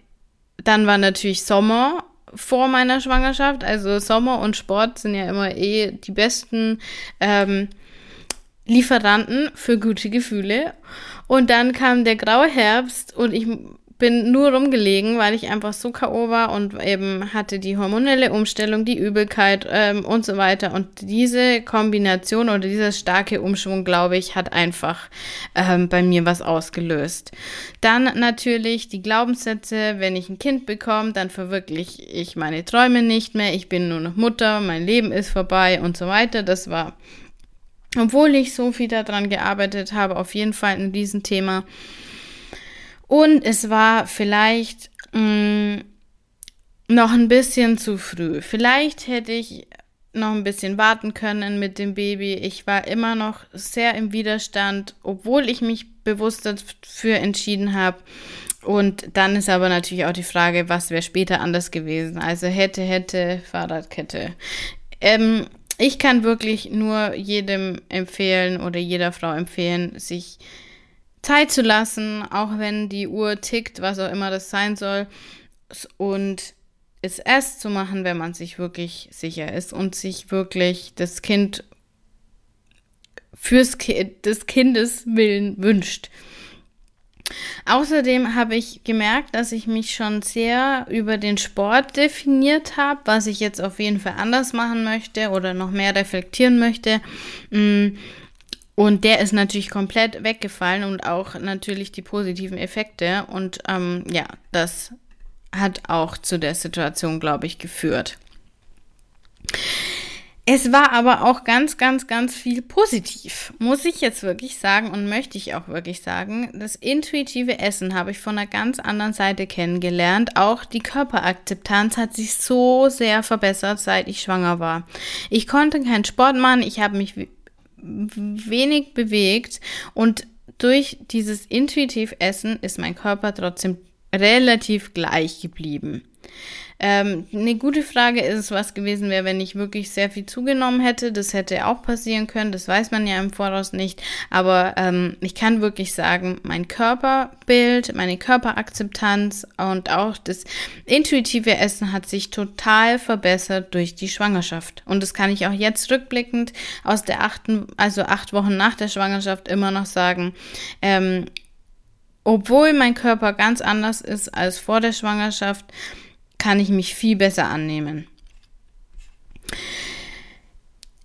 Speaker 1: dann war natürlich Sommer vor meiner Schwangerschaft. Also Sommer und Sport sind ja immer eh die besten ähm, Lieferanten für gute Gefühle. Und dann kam der graue Herbst und ich bin nur rumgelegen, weil ich einfach so K.O. war und eben hatte die hormonelle Umstellung, die Übelkeit ähm, und so weiter. Und diese Kombination oder dieser starke Umschwung, glaube ich, hat einfach ähm, bei mir was ausgelöst. Dann natürlich die Glaubenssätze, wenn ich ein Kind bekomme, dann verwirkliche ich meine Träume nicht mehr. Ich bin nur noch Mutter, mein Leben ist vorbei und so weiter. Das war obwohl ich so viel daran gearbeitet habe, auf jeden Fall in diesem Thema. Und es war vielleicht mh, mm, noch ein bisschen zu früh. Vielleicht hätte ich noch ein bisschen warten können mit dem Baby. Ich war immer noch sehr im Widerstand, obwohl ich mich bewusst dafür entschieden habe. Und dann ist aber natürlich auch die Frage, was wäre später anders gewesen. Also hätte, hätte, Fahrradkette. Ähm, ich kann wirklich nur jedem empfehlen oder jeder Frau empfehlen, sich Zeit zu lassen, auch wenn die Uhr tickt, was auch immer das sein soll. Und es erst zu machen, wenn man sich wirklich sicher ist und sich wirklich das Kind fürs Ki des Kindes willen wünscht. Außerdem habe ich gemerkt, dass ich mich schon sehr über den Sport definiert habe, was ich jetzt auf jeden Fall anders machen möchte oder noch mehr reflektieren möchte. Mm, und der ist natürlich komplett weggefallen und auch natürlich die positiven Effekte. Und ähm, ja, das hat auch zu der Situation, glaube ich, geführt. Es war aber auch ganz, ganz, ganz viel positiv, muss ich jetzt wirklich sagen und möchte ich auch wirklich sagen. Das intuitive Essen habe ich von einer ganz anderen Seite kennengelernt. Auch die Körperakzeptanz hat sich so sehr verbessert, seit ich schwanger war. Ich konnte keinen Sport machen, ich habe mich wenig bewegt und durch dieses intuitiv Essen ist mein Körper trotzdem relativ gleich geblieben. Ähm, eine gute Frage ist was gewesen wäre, wenn ich wirklich sehr viel zugenommen hätte. Das hätte auch passieren können, das weiß man ja im Voraus nicht. Aber ähm, ich kann wirklich sagen, mein Körperbild, meine Körperakzeptanz und auch das intuitive Essen hat sich total verbessert durch die Schwangerschaft. Und das kann ich auch jetzt rückblickend aus der achten, also acht Wochen nach der Schwangerschaft immer noch sagen. Ähm, obwohl mein Körper ganz anders ist als vor der Schwangerschaft, kann ich mich viel besser annehmen.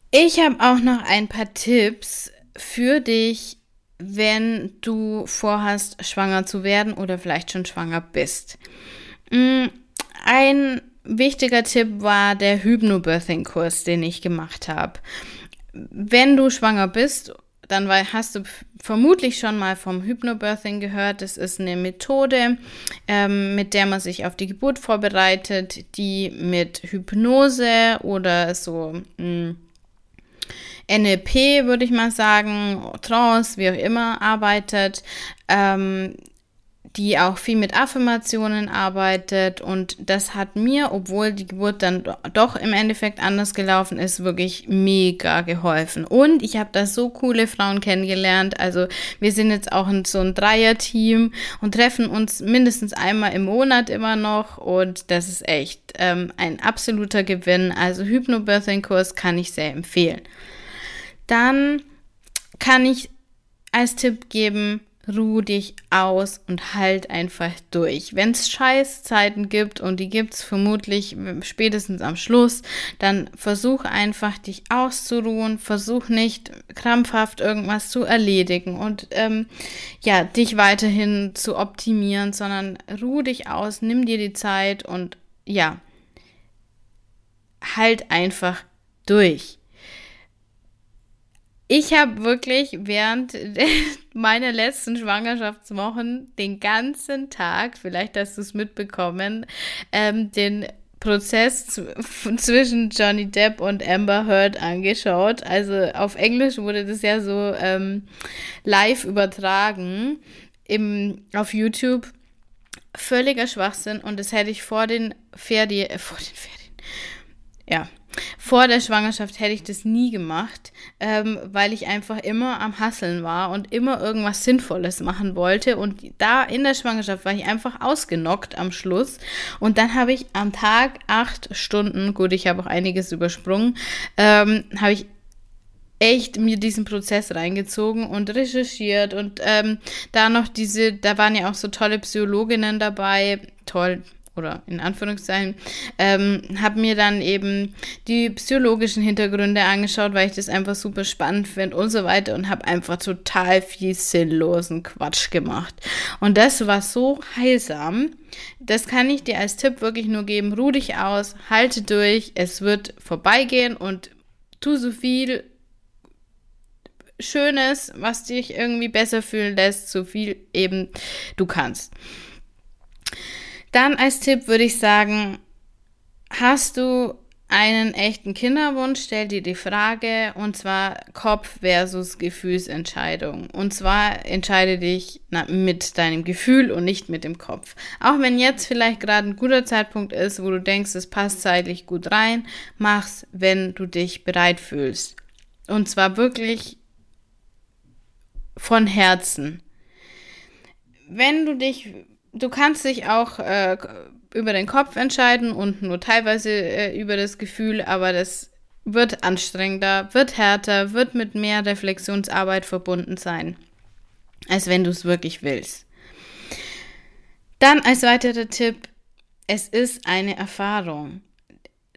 Speaker 1: Ich habe auch noch ein paar Tipps für dich, wenn du vorhast, schwanger zu werden oder vielleicht schon schwanger bist. Mm, ein wichtiger Tipp war der Hypnobirthing-Kurs, den ich gemacht habe. Wenn du schwanger bist, dann hast du vermutlich schon mal vom Hypnobirthing gehört. Das ist eine Methode, ähm, mit der man sich auf die Geburt vorbereitet, die mit Hypnose oder so mh, hm, NLP, würde ich mal sagen, Trance, wie auch immer, arbeitet. Ähm, die auch viel mit Affirmationen arbeitet und das hat mir, obwohl die Geburt dann doch im Endeffekt anders gelaufen ist, wirklich mega geholfen. Und ich habe da so coole Frauen kennengelernt. Also wir sind jetzt auch in so ein Dreier-Team und treffen uns mindestens einmal im Monat immer noch und das ist echt ähm, ein absoluter Gewinn. Also Hypnobirthing-Kurs kann ich sehr empfehlen. Dann kann ich als Tipp geben, ruh dich aus und halt einfach durch. Wenn es Scheißzeiten gibt und die gibt es vermutlich spätestens am Schluss, dann versuch einfach dich auszuruhen, versuch nicht krampfhaft irgendwas zu erledigen und ähm, ja, dich weiterhin zu optimieren, sondern ruh dich aus, nimm dir die Zeit und ja, halt einfach durch. Ich habe wirklich während *laughs* meiner letzten Schwangerschaftswochen den ganzen Tag, vielleicht hast du es mitbekommen, ähm, den Prozess *laughs* zwischen Johnny Depp und Amber Heard angeschaut. Also auf Englisch wurde das ja so ähm, live übertragen im, auf YouTube. Völliger Schwachsinn und das hätte ich vor den Ferien, äh, *laughs* vor den Ferien, ja, vor der Schwangerschaft hätte ich das nie gemacht, ähm, weil ich einfach immer am Hasseln war und immer irgendwas Sinnvolles machen wollte. Und da in der Schwangerschaft war ich einfach ausgenockt am Schluss. Und dann habe ich am Tag acht Stunden, gut, ich habe auch einiges übersprungen, ähm, habe ich echt mir diesen Prozess reingezogen und recherchiert und ähm, da noch diese, da waren ja auch so tolle Psychologinnen dabei, toll, oder in Anführungszeichen, ähm, habe mir dann eben die psychologischen Hintergründe angeschaut, weil ich das einfach super spannend finde und so weiter und habe einfach total viel sinnlosen Quatsch gemacht. Und das war so heilsam. Das kann ich dir als Tipp wirklich nur geben. Ruh dich aus, halte durch, es wird vorbeigehen und tu so viel Schönes, was dich irgendwie besser fühlen lässt, so viel eben du kannst. Dann als Tipp würde ich sagen, hast du einen echten Kinderwunsch, stell dir die Frage, und zwar Kopf versus Gefühlsentscheidung. Und zwar entscheide dich na, mit deinem Gefühl und nicht mit dem Kopf. Auch wenn jetzt vielleicht gerade ein guter Zeitpunkt ist, wo du denkst, es passt zeitlich gut rein, mach's, wenn du dich bereit fühlst. Und zwar wirklich von Herzen. Wenn du dich du kannst dich auch äh, über den Kopf entscheiden und nur teilweise äh, über das Gefühl, aber das wird anstrengender, wird härter, wird mit mehr Reflexionsarbeit verbunden sein, als wenn du es wirklich willst. Dann als weiterer Tipp, es ist eine Erfahrung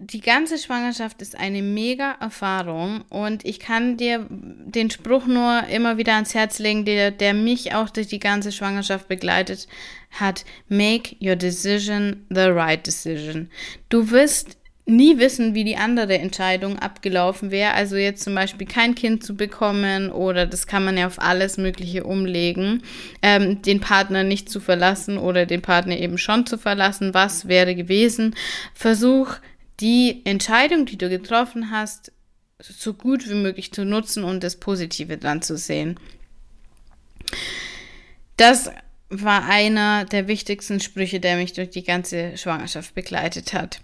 Speaker 1: die ganze Schwangerschaft ist eine mega Erfahrung und ich kann dir den Spruch nur immer wieder ans Herz legen, der, der mich auch durch die ganze Schwangerschaft begleitet hat. Make your decision the right decision. Du wirst nie wissen, wie die andere Entscheidung abgelaufen wäre. Also jetzt zum Beispiel kein Kind zu bekommen oder das kann man ja auf alles Mögliche umlegen, ähm, den Partner nicht zu verlassen oder den Partner eben schon zu verlassen. Was wäre gewesen? Versuch die Entscheidung, die du getroffen hast, so gut wie möglich zu nutzen und das Positive dran zu sehen. Das war einer der wichtigsten Sprüche, der mich durch die ganze Schwangerschaft begleitet hat.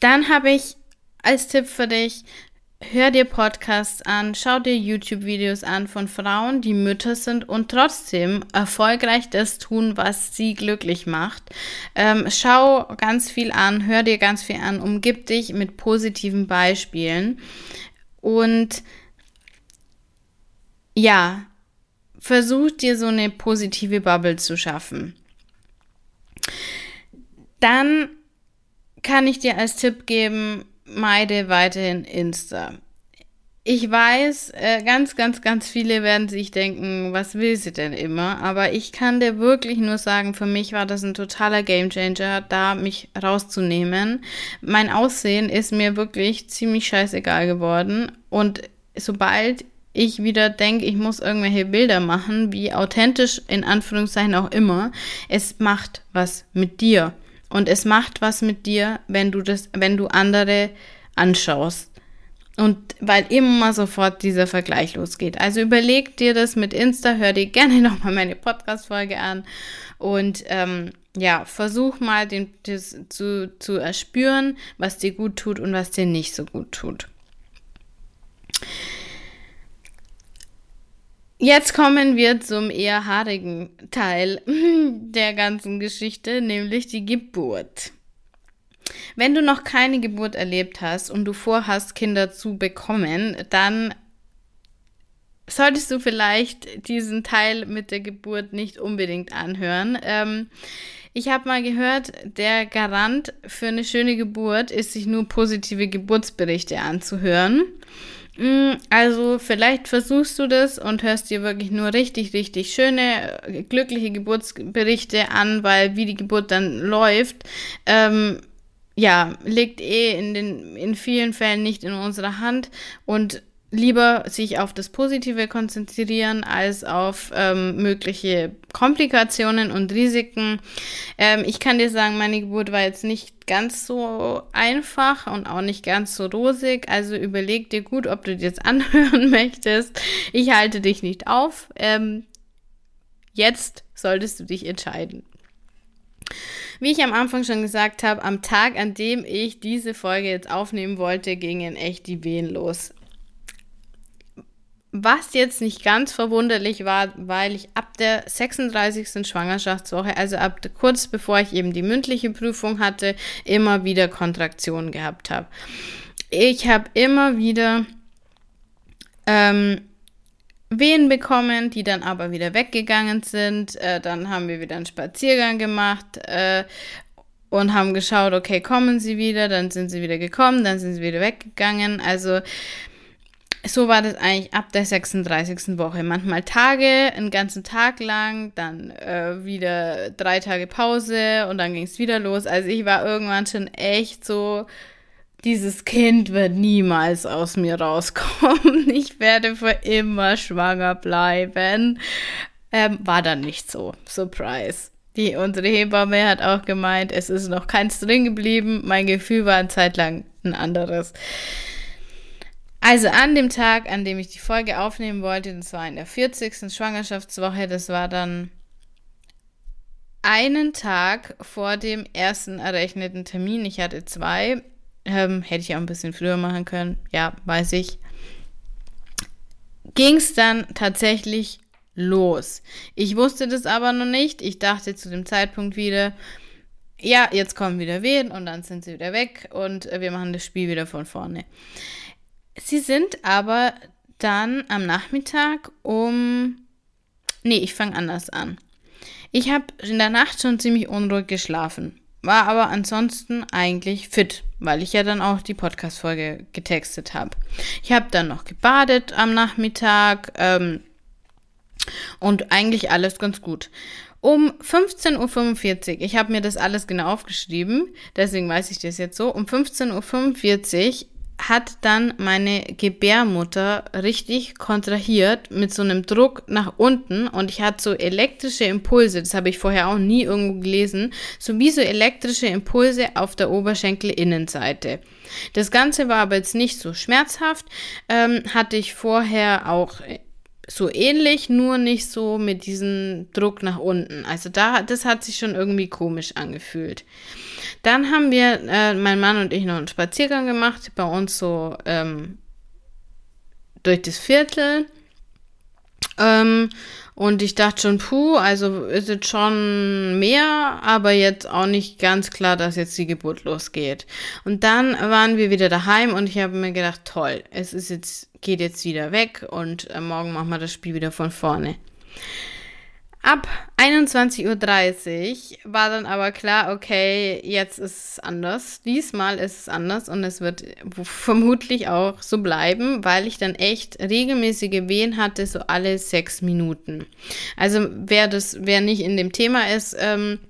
Speaker 1: Dann habe ich als Tipp für dich, hör dir Podcasts an, schau dir YouTube-Videos an von Frauen, die Mütter sind und trotzdem erfolgreich das tun, was sie glücklich macht. Ähm, schau ganz viel an, hör dir ganz viel an, umgib dich mit positiven Beispielen und ja, versuch dir so eine positive Bubble zu schaffen. Dann kann ich dir als Tipp geben, meide weiterhin Insta. Ich weiß, äh, ganz, ganz, ganz viele werden sich denken, was will sie denn immer? Aber ich kann dir wirklich nur sagen, für mich war das ein totaler Gamechanger, da mich rauszunehmen. Mein Aussehen ist mir wirklich ziemlich scheißegal geworden. Und sobald ich wieder denke, ich muss irgendwelche Bilder machen, wie authentisch in Anführungszeichen auch immer, es macht was mit dir. Und es macht was mit dir, wenn du das, wenn du andere anschaust. Und weil immer sofort dieser Vergleich losgeht. Also überleg dir das mit Insta, hör dir gerne *laughs* nochmal meine Podcast-Folge an und ähm, ja, versuch mal den, das zu, zu erspüren, was dir gut tut und was dir nicht so gut tut. Jetzt kommen wir zum eher haarigen Teil *laughs* der ganzen Geschichte, nämlich die Geburt. Wenn du noch keine Geburt erlebt hast und du vorhast, Kinder zu bekommen, dann solltest du vielleicht diesen Teil mit der Geburt nicht unbedingt anhören. Ähm, ich habe mal gehört, der Garant für eine schöne Geburt ist, sich nur positive Geburtsberichte anzuhören. Mm, also vielleicht versuchst du das und hörst dir wirklich nur richtig, richtig schöne, glückliche Geburtsberichte an, weil wie die Geburt dann läuft, ähm, ja, liegt eh in den in vielen Fällen nicht in unserer Hand. Und lieber sich auf das Positive konzentrieren als auf ähm, mögliche Komplikationen und Risiken. Ähm, ich kann dir sagen, meine Geburt war jetzt nicht ganz so einfach und auch nicht ganz so rosig. Also überleg dir gut, ob du dir das *laughs* anhören möchtest. Ich halte dich nicht auf. Ähm, jetzt solltest du dich entscheiden. Wie ich am Anfang schon gesagt habe, am Tag, an dem ich diese Folge jetzt aufnehmen wollte, gingen echt die Wehen los. Was jetzt nicht ganz verwunderlich war, weil ich ab der 36. Schwangerschaftswoche, also ab kurz bevor ich eben die mündliche Prüfung hatte, immer wieder Kontraktionen gehabt habe. Ich habe immer wieder ähm, Wehen bekommen, die dann aber wieder weggegangen sind. Äh, dann haben wir wieder einen Spaziergang gemacht äh, und haben geschaut, okay, kommen sie wieder, dann sind sie wieder gekommen, dann sind sie wieder weggegangen. Also so war das eigentlich ab der 36. Woche. Manchmal Tage, einen ganzen Tag lang, dann äh, wieder drei Tage Pause und dann ging es wieder los. Also ich war irgendwann schon echt so, dieses Kind wird niemals aus mir rauskommen. *laughs* Ich werde für immer schwanger bleiben. Ähm, war dann nicht so. Surprise. Die, unsere Hebamme hat auch gemeint, es ist noch keins drin geblieben. Mein Gefühl war eine Zeit lang ein anderes. Also an dem Tag, an dem ich die Folge aufnehmen wollte, das war in der 40. Schwangerschaftswoche, das war dann einen Tag vor dem ersten errechneten Termin. Ich hatte zwei. Ähm, hätte ich auch ein bisschen früher machen können. Ja, weiß ich. Ging es dann tatsächlich los. Ich wusste das aber noch nicht. Ich dachte zu dem Zeitpunkt wieder, ja, jetzt kommen wieder Wehen und dann sind sie wieder weg und wir machen das Spiel wieder von vorne. Sie sind aber dann am Nachmittag um. Nee, ich fange anders an. Ich habe in der Nacht schon ziemlich unruhig geschlafen, war aber ansonsten eigentlich fit, weil ich ja dann auch die Podcast-Folge getextet habe. Ich habe dann noch gebadet am Nachmittag ähm, und eigentlich alles ganz gut. Um 15.45 Uhr, ich habe mir das alles genau aufgeschrieben, deswegen weiß ich das jetzt so, um 15.45 Uhr hat dann meine Gebärmutter richtig kontrahiert mit so einem Druck nach unten und ich hatte so elektrische Impulse, das habe ich vorher auch nie irgendwo gelesen, so wie so elektrische Impulse auf der Oberschenkelinnenseite. Das Ganze war aber jetzt nicht so schmerzhaft, ähm, hatte ich vorher auch so ähnlich, nur nicht so mit diesem Druck nach unten. Also da, das hat sich schon irgendwie komisch angefühlt. Dann haben wir, äh, mein Mann und ich, noch einen Spaziergang gemacht, bei uns so ähm, durch das Viertel. Ähm, und ich dachte schon, puh, also ist es schon mehr, aber jetzt auch nicht ganz klar, dass jetzt die Geburt losgeht. Und dann waren wir wieder daheim und ich habe mir gedacht, toll, es ist jetzt, geht jetzt wieder weg und äh, morgen machen wir das Spiel wieder von vorne. Ab 21.30 Uhr war dann aber klar, okay, jetzt ist es anders. Diesmal ist es anders und es wird vermutlich auch so bleiben, weil ich dann echt regelmäßige Wehen hatte, so alle sechs Minuten. Also wer das, wer nicht in dem Thema ist, ähm,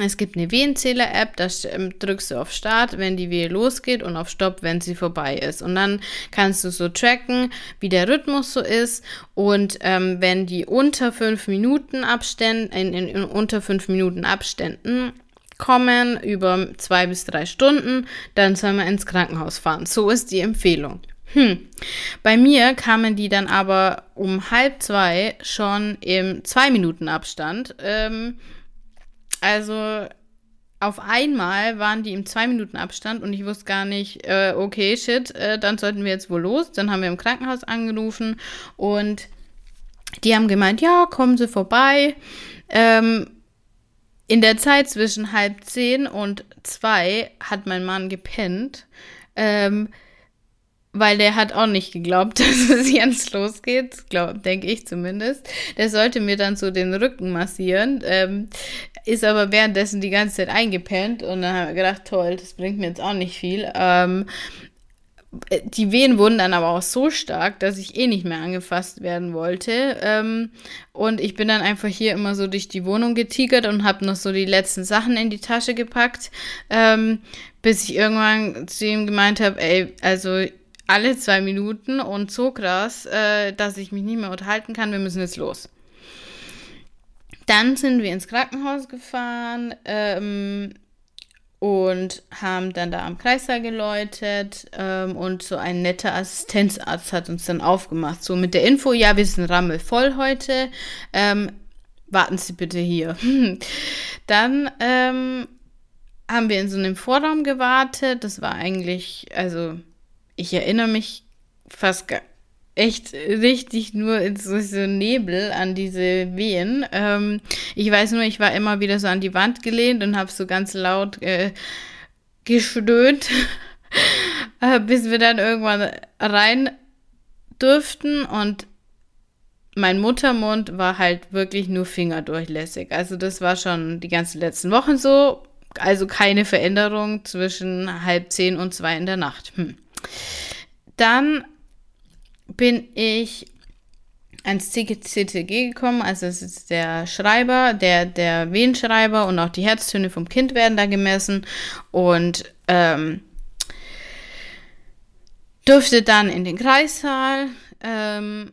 Speaker 1: Es gibt eine Wehenzähler-App, da ähm, drückst du auf Start, wenn die Wehe losgeht und auf Stopp, wenn sie vorbei ist. Und dann kannst du so tracken, wie der Rhythmus so ist. Und ähm, wenn die unter fünf Minuten Abständen, in, in, in unter fünf Minuten Abständen kommen, über zwei bis drei Stunden, dann soll man ins Krankenhaus fahren. So ist die Empfehlung. Hm. Bei mir kamen die dann aber um halb zwei schon im zwei Minuten Abstand. Ähm, also auf einmal waren die im zwei Minuten Abstand und ich wusste gar nicht, äh, okay, shit, äh, dann sollten wir jetzt wohl los. Dann haben wir im Krankenhaus angerufen und die haben gemeint, ja, kommen Sie vorbei. Ähm, in der Zeit zwischen halb zehn und zwei hat mein Mann gepennt. Ähm, weil der hat auch nicht geglaubt, *laughs* dass es jetzt losgeht, denke ich zumindest. Der sollte mir dann so den Rücken massieren, ähm, ist aber währenddessen die ganze Zeit eingepennt und dann haben wir gedacht, toll, das bringt mir jetzt auch nicht viel. Ähm, die Wehen wurden dann aber auch so stark, dass ich eh nicht mehr angefasst werden wollte. Ähm, und ich bin dann einfach hier immer so durch die Wohnung getigert und habe noch so die letzten Sachen in die Tasche gepackt, ähm, bis ich irgendwann zu ihm gemeint habe, ey, also alle zwei Minuten und so krass, äh, dass ich mich nicht mehr unterhalten kann. Wir müssen jetzt los. Dann sind wir ins Krankenhaus gefahren ähm, und haben dann da am Kreissaal geläutet ähm, und so ein netter Assistenzarzt hat uns dann aufgemacht. So mit der Info, ja, wir sind rammelvoll heute. Ähm, warten Sie bitte hier. *laughs* dann ähm, haben wir in so einem Vorraum gewartet. Das war eigentlich, also ich erinnere mich fast echt richtig nur in so, so Nebel an diese Wehen. Ähm, ich weiß nur, ich war immer wieder so an die Wand gelehnt und habe so ganz laut äh, gestöhnt, *laughs* äh, bis wir dann irgendwann rein durften und mein Muttermund war halt wirklich nur fingerdurchlässig. Also das war schon die ganzen letzten Wochen so. Also keine Veränderung zwischen halb zehn und zwei in der Nacht. Hm. Dann bin ich ans CTG gekommen, also es ist der Schreiber, der, der Wehenschreiber und auch die Herztöne vom Kind werden da gemessen und ähm, durfte dann in den Kreissaal, ähm,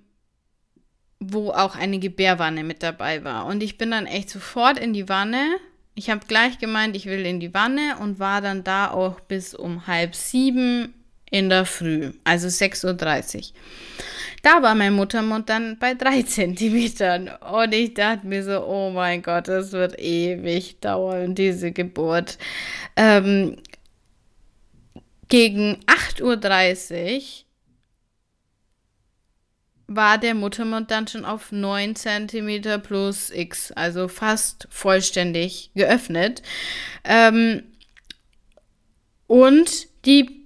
Speaker 1: wo auch eine Gebärwanne mit dabei war. Und ich bin dann echt sofort in die Wanne. Ich habe gleich gemeint, ich will in die Wanne und war dann da auch bis um halb sieben in der Früh, also 6.30 Uhr. Da war mein Muttermund dann bei drei *laughs* Zentimetern und ich dachte mir so, oh mein Gott, das wird ewig dauern, diese Geburt. Ähm, gegen 8.30 Uhr war der Muttermund dann schon auf 9 cm plus X, also fast vollständig geöffnet. Ähm, und die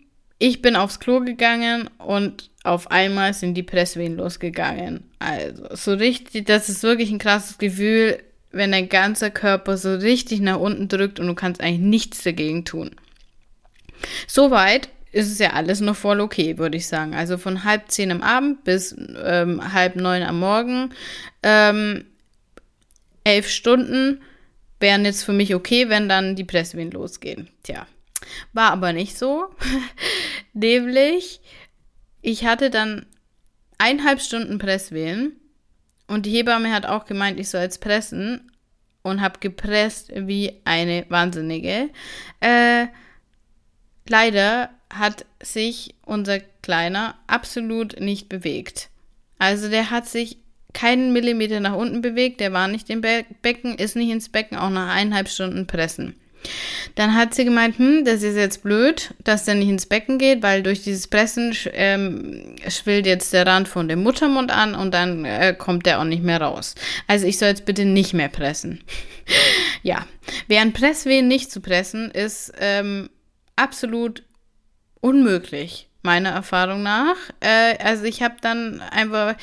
Speaker 1: ich bin aufs Klo gegangen und auf einmal sind die Presswehen losgegangen. Also so richtig, das ist wirklich ein krasses Gefühl, wenn dein ganzer Körper so richtig nach unten drückt und du kannst eigentlich nichts dagegen tun. Soweit ist es ja alles noch voll okay, würde ich sagen. Also von halb zehn am Abend bis ähm, halb neun am Morgen. Ähm, elf Stunden wären jetzt für mich okay, wenn dann die Presswehen losgehen. Tja. War aber nicht so. *laughs* Nämlich, ich hatte dann eineinhalb Stunden Presswehen und die Hebamme hat auch gemeint, ich soll jetzt pressen und habe gepresst wie eine Wahnsinnige. Äh, leider hat sich unser Kleiner absolut nicht bewegt. Also der hat sich keinen Millimeter nach unten bewegt, der war nicht im Be Becken, ist nicht ins Becken, auch nach eineinhalb Stunden Pressen. Dann hat sie gemeint, hm, das ist jetzt blöd, dass der nicht ins Becken geht, weil durch dieses Pressen ähm, schwillt jetzt der Rand von dem Muttermund an und dann äh, kommt der auch nicht mehr raus. Also ich soll jetzt bitte nicht mehr pressen. *laughs* ja, während Presswehen nicht zu pressen, ist ähm, absolut unmöglich meiner Erfahrung nach. Äh, also ich habe dann einfach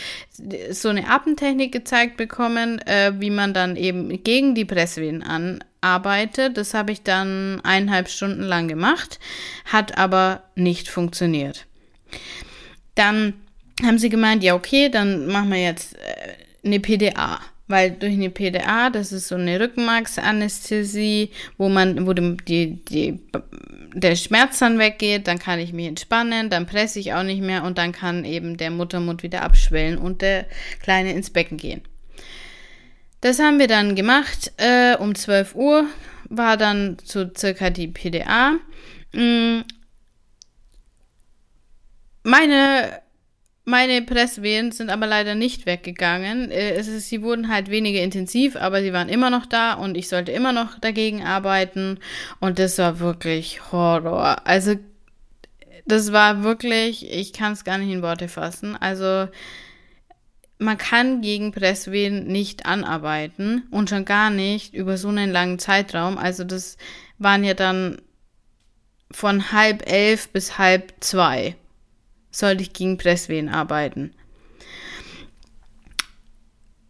Speaker 1: so eine Atemtechnik gezeigt bekommen, äh, wie man dann eben gegen die Presswehen an arbeitet. Das habe ich dann eineinhalb Stunden lang gemacht, hat aber nicht funktioniert. Dann haben sie gemeint, ja okay, dann machen wir jetzt äh, eine PDA. Weil durch eine PDA, das ist so eine Rückenmarksanästhesie, wo man, wo die, die, der Schmerz dann weggeht, dann kann ich mich entspannen, dann presse ich auch nicht mehr und dann kann eben der Muttermund wieder abschwellen und der Kleine ins Becken gehen. Das haben wir dann gemacht. Äh, um 12 Uhr war dann so circa die PDA. Mm. Meine meine Presswehen sind aber leider nicht weggegangen. Äh, ist, sie wurden halt weniger intensiv, aber sie waren immer noch da und ich sollte immer noch dagegen arbeiten. Und das war wirklich Horror. Also, das war wirklich, ich kann es gar nicht in Worte fassen. Also, man kann gegen Presswehen nicht anarbeiten und schon gar nicht über so einen langen Zeitraum. Also, das waren ja dann von halb elf bis halb zwei sollte ich gegen Presswehen arbeiten.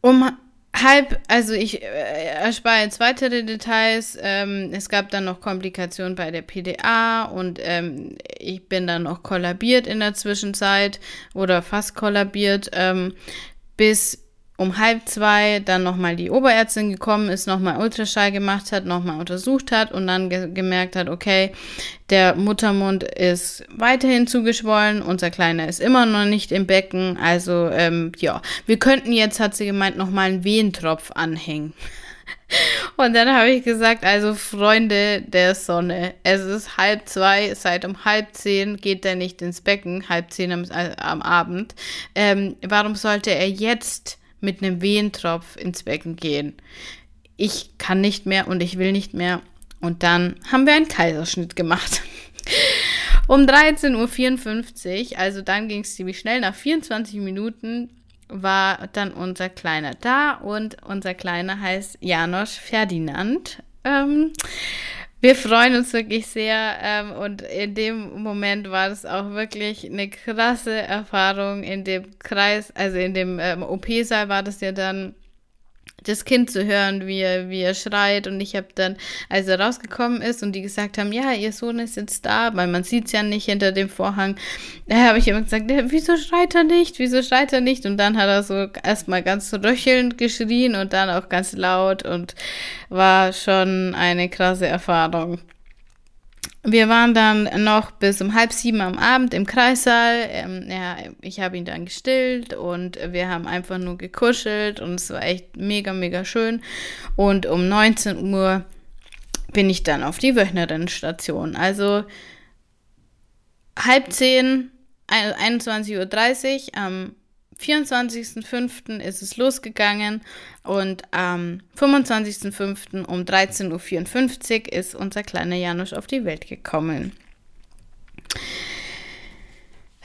Speaker 1: Um halb, also ich äh, erspare jetzt weitere Details. Ähm, es gab dann noch Komplikationen bei der PDA und ähm, ich bin dann noch kollabiert in der Zwischenzeit oder fast kollabiert, ähm, bis um halb zwei dann nochmal die Oberärztin gekommen ist, nochmal Ultraschall gemacht hat, nochmal untersucht hat und dann ge gemerkt hat, okay, der Muttermund ist weiterhin zugeschwollen, unser Kleiner ist immer noch nicht im Becken, also ähm, ja, wir könnten jetzt, hat sie gemeint, nochmal einen Wehentropf anhängen. *laughs* Und dann habe ich gesagt, also Freunde der Sonne, es ist halb zwei, seit um halb zehn geht er nicht ins Becken, halb zehn am, äh, am Abend. Ähm, warum sollte er jetzt mit einem Wehentropf ins Becken gehen. Ich kann nicht mehr und ich will nicht mehr. Und dann haben wir einen Kaiserschnitt gemacht. *laughs* um 13.54 Uhr, also dann ging es ziemlich schnell, nach 24 Minuten war dann unser Kleiner da und unser Kleiner heißt Janosch Ferdinand. Ähm, wir freuen uns wirklich sehr ähm, und in dem Moment war es auch wirklich eine krasse Erfahrung. In dem Kreis, also in dem ähm, OP-Saal war das ja dann das Kind zu hören, wie er, wie er schreit. Und ich habe dann, als er rausgekommen ist und die gesagt haben, ja, ihr Sohn ist jetzt da, weil man sieht es ja nicht hinter dem Vorhang, da habe ich immer gesagt, wieso schreit er nicht? Wieso schreit er nicht? Und dann hat er so erstmal ganz röchelnd geschrien und dann auch ganz laut und war schon eine krasse Erfahrung. Wir waren dann noch bis um halb sieben am Abend im Kreissaal. Ähm, ja, ich habe ihn dann gestillt und wir haben einfach nur gekuschelt und es war echt mega, mega schön. Und um 19 Uhr bin ich dann auf die Wöchnerinnenstation. Also halb zehn, 21.30 Uhr am 24.05. ist es losgegangen und am 25.05. um 13.54 Uhr ist unser kleiner Janusz auf die Welt gekommen.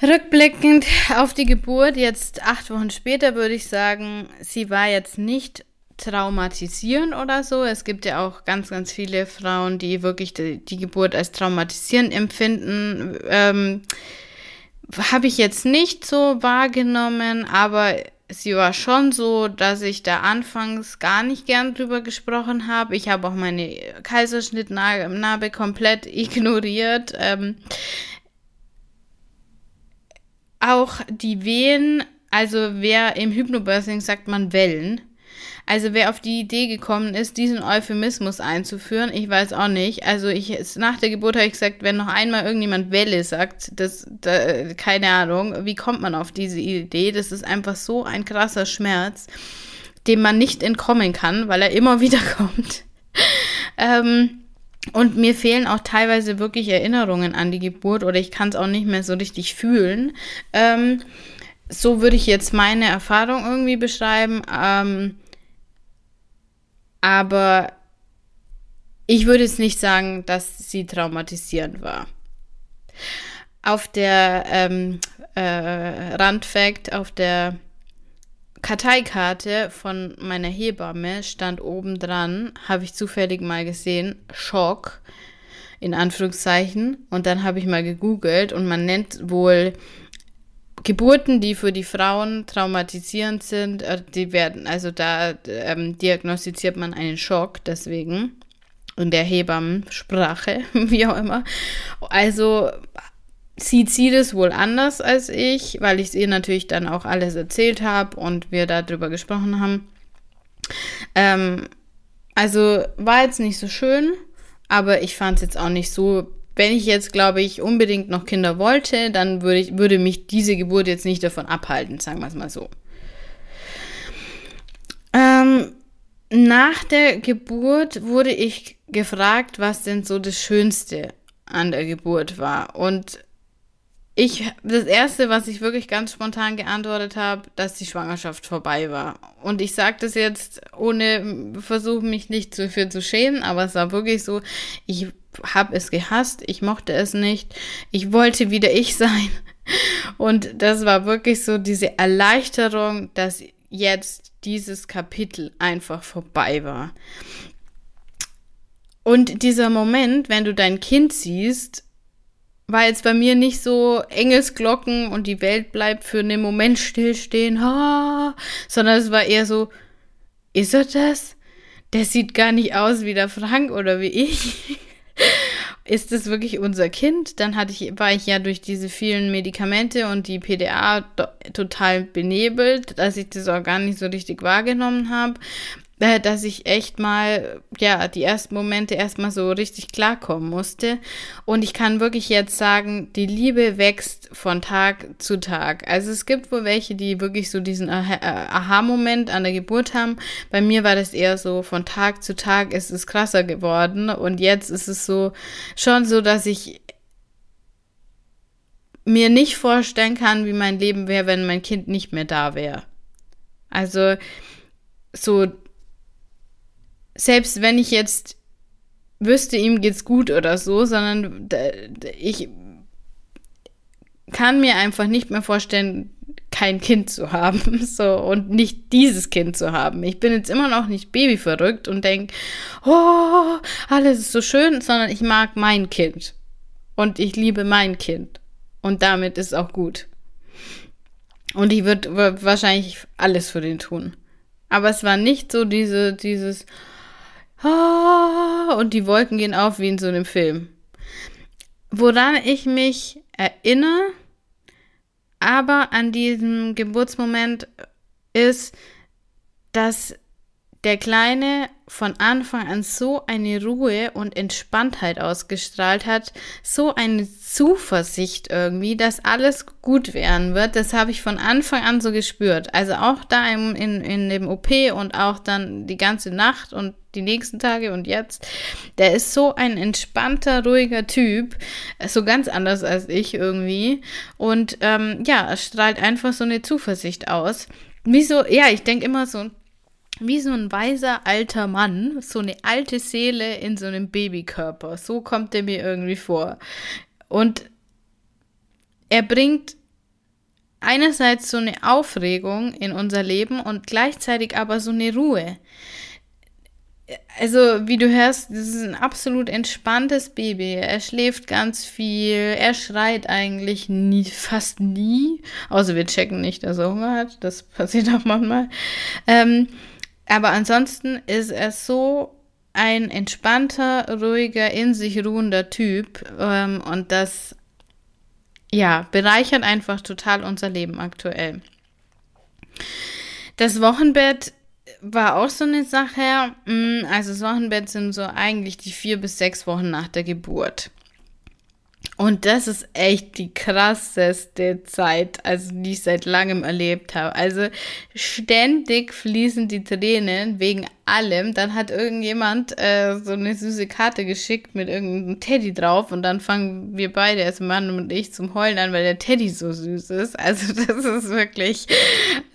Speaker 1: Rückblickend auf die Geburt, jetzt acht Wochen später, würde ich sagen, sie war jetzt nicht traumatisierend oder so. Es gibt ja auch ganz, ganz viele Frauen, die wirklich die, die Geburt als traumatisierend empfinden. Ähm, habe ich jetzt nicht so wahrgenommen, aber sie war schon so, dass ich da anfangs gar nicht gern drüber gesprochen habe. Ich habe auch meine Kaiserschnittnarbe komplett *laughs* ignoriert. Ähm, auch die Wehen, also wer im Hypnobirthing sagt man Wellen. Also wer auf die Idee gekommen ist, diesen Euphemismus einzuführen, ich weiß auch nicht. Also ich nach der Geburt habe ich gesagt, wenn noch einmal irgendjemand Welle sagt, das, da, keine Ahnung, wie kommt man auf diese Idee? Das ist einfach so ein krasser Schmerz, dem man nicht entkommen kann, weil er immer *laughs* wieder kommt. ähm, und mir fehlen auch teilweise wirklich Erinnerungen an die Geburt oder ich kann es auch nicht mehr so richtig fühlen. Ähm, so würde ich jetzt meine Erfahrung irgendwie beschreiben. Ähm, aber ich würde jetzt nicht sagen, dass sie traumatisierend war. Auf der ähm, äh, Randfact, auf der Karteikarte von meiner Hebamme stand oben dran, habe ich zufällig mal gesehen, Schock in Anführungszeichen. Und dann habe ich mal gegoogelt und man nennt wohl Geburten, die für die Frauen traumatisierend sind, äh, die werden, also da ähm, diagnostiziert man einen Schock, deswegen in der Hebammensprache, *laughs* wie auch immer. Also sieht sie das wohl anders als ich, weil ich es ihr natürlich dann auch alles erzählt habe und wir darüber gesprochen haben. Ähm, also war jetzt nicht so schön, aber ich fand es jetzt auch nicht so. Wenn ich jetzt, glaube ich, unbedingt noch Kinder wollte, dann würde, ich, würde mich diese Geburt jetzt nicht davon abhalten, sagen wir es mal so. Ähm, nach der Geburt wurde ich gefragt, was denn so das Schönste an der Geburt war. Und ich, das erste, was ich wirklich ganz spontan geantwortet habe, dass die Schwangerschaft vorbei war. Und ich sage das jetzt ohne versuchen, mich nicht dafür zu schämen, aber es war wirklich so, ich habe es gehasst, ich mochte es nicht, ich wollte wieder ich sein. *laughs* Und das war wirklich so diese Erleichterung, dass jetzt dieses Kapitel einfach vorbei war. Und dieser Moment, wenn du dein Kind siehst, war jetzt bei mir nicht so Engelsglocken und die Welt bleibt für einen Moment stillstehen, ha, sondern es war eher so, ist er das? Der sieht gar nicht aus wie der Frank oder wie ich. *laughs* ist es wirklich unser Kind? Dann hatte ich, war ich ja durch diese vielen Medikamente und die PDA total benebelt, dass ich das auch gar nicht so richtig wahrgenommen habe. Äh, dass ich echt mal, ja, die ersten Momente erstmal so richtig klarkommen musste. Und ich kann wirklich jetzt sagen, die Liebe wächst von Tag zu Tag. Also es gibt wohl welche, die wirklich so diesen Aha-Moment an der Geburt haben. Bei mir war das eher so, von Tag zu Tag ist es krasser geworden. Und jetzt ist es so, schon so, dass ich mir nicht vorstellen kann, wie mein Leben wäre, wenn mein Kind nicht mehr da wäre. Also so selbst wenn ich jetzt wüsste, ihm geht's gut oder so, sondern ich kann mir einfach nicht mehr vorstellen, kein Kind zu haben, *laughs* so und nicht dieses Kind zu haben. Ich bin jetzt immer noch nicht babyverrückt und denke, oh, alles ist so schön, sondern ich mag mein Kind und ich liebe mein Kind und damit ist auch gut. Und ich würde wahrscheinlich alles für den tun. Aber es war nicht so diese, dieses, und die Wolken gehen auf wie in so einem Film. Woran ich mich erinnere, aber an diesem Geburtsmoment ist, dass der Kleine von Anfang an so eine Ruhe und Entspanntheit ausgestrahlt hat, so eine Zuversicht irgendwie, dass alles gut werden wird. Das habe ich von Anfang an so gespürt. Also auch da in, in, in dem OP und auch dann die ganze Nacht und die nächsten Tage und jetzt. Der ist so ein entspannter, ruhiger Typ. So ganz anders als ich irgendwie. Und ähm, ja, strahlt einfach so eine Zuversicht aus. Wieso? Ja, ich denke immer so, wie so ein weiser alter Mann, so eine alte Seele in so einem Babykörper. So kommt er mir irgendwie vor. Und er bringt einerseits so eine Aufregung in unser Leben und gleichzeitig aber so eine Ruhe. Also, wie du hörst, das ist ein absolut entspanntes Baby. Er schläft ganz viel, er schreit eigentlich nie, fast nie. Außer wir checken nicht, dass er Hunger hat. Das *laughs* passiert auch manchmal. Ähm, aber ansonsten ist er so ein entspannter, ruhiger, in sich ruhender Typ. Ähm, und das, ja, bereichert einfach total unser Leben aktuell. Das Wochenbett war auch so eine Sache. Mm, also das Wochenbett sind so eigentlich die vier bis sechs Wochen nach der Geburt. Und das ist echt die krasseste Zeit, also die ich seit langem erlebt habe. Also ständig fließen die Tränen wegen allem. Dann hat irgendjemand äh, so eine süße Karte geschickt mit irgendeinem Teddy drauf und dann fangen wir beide, also Mann und ich, zum Heulen an, weil der Teddy so süß ist. Also *laughs* das ist wirklich,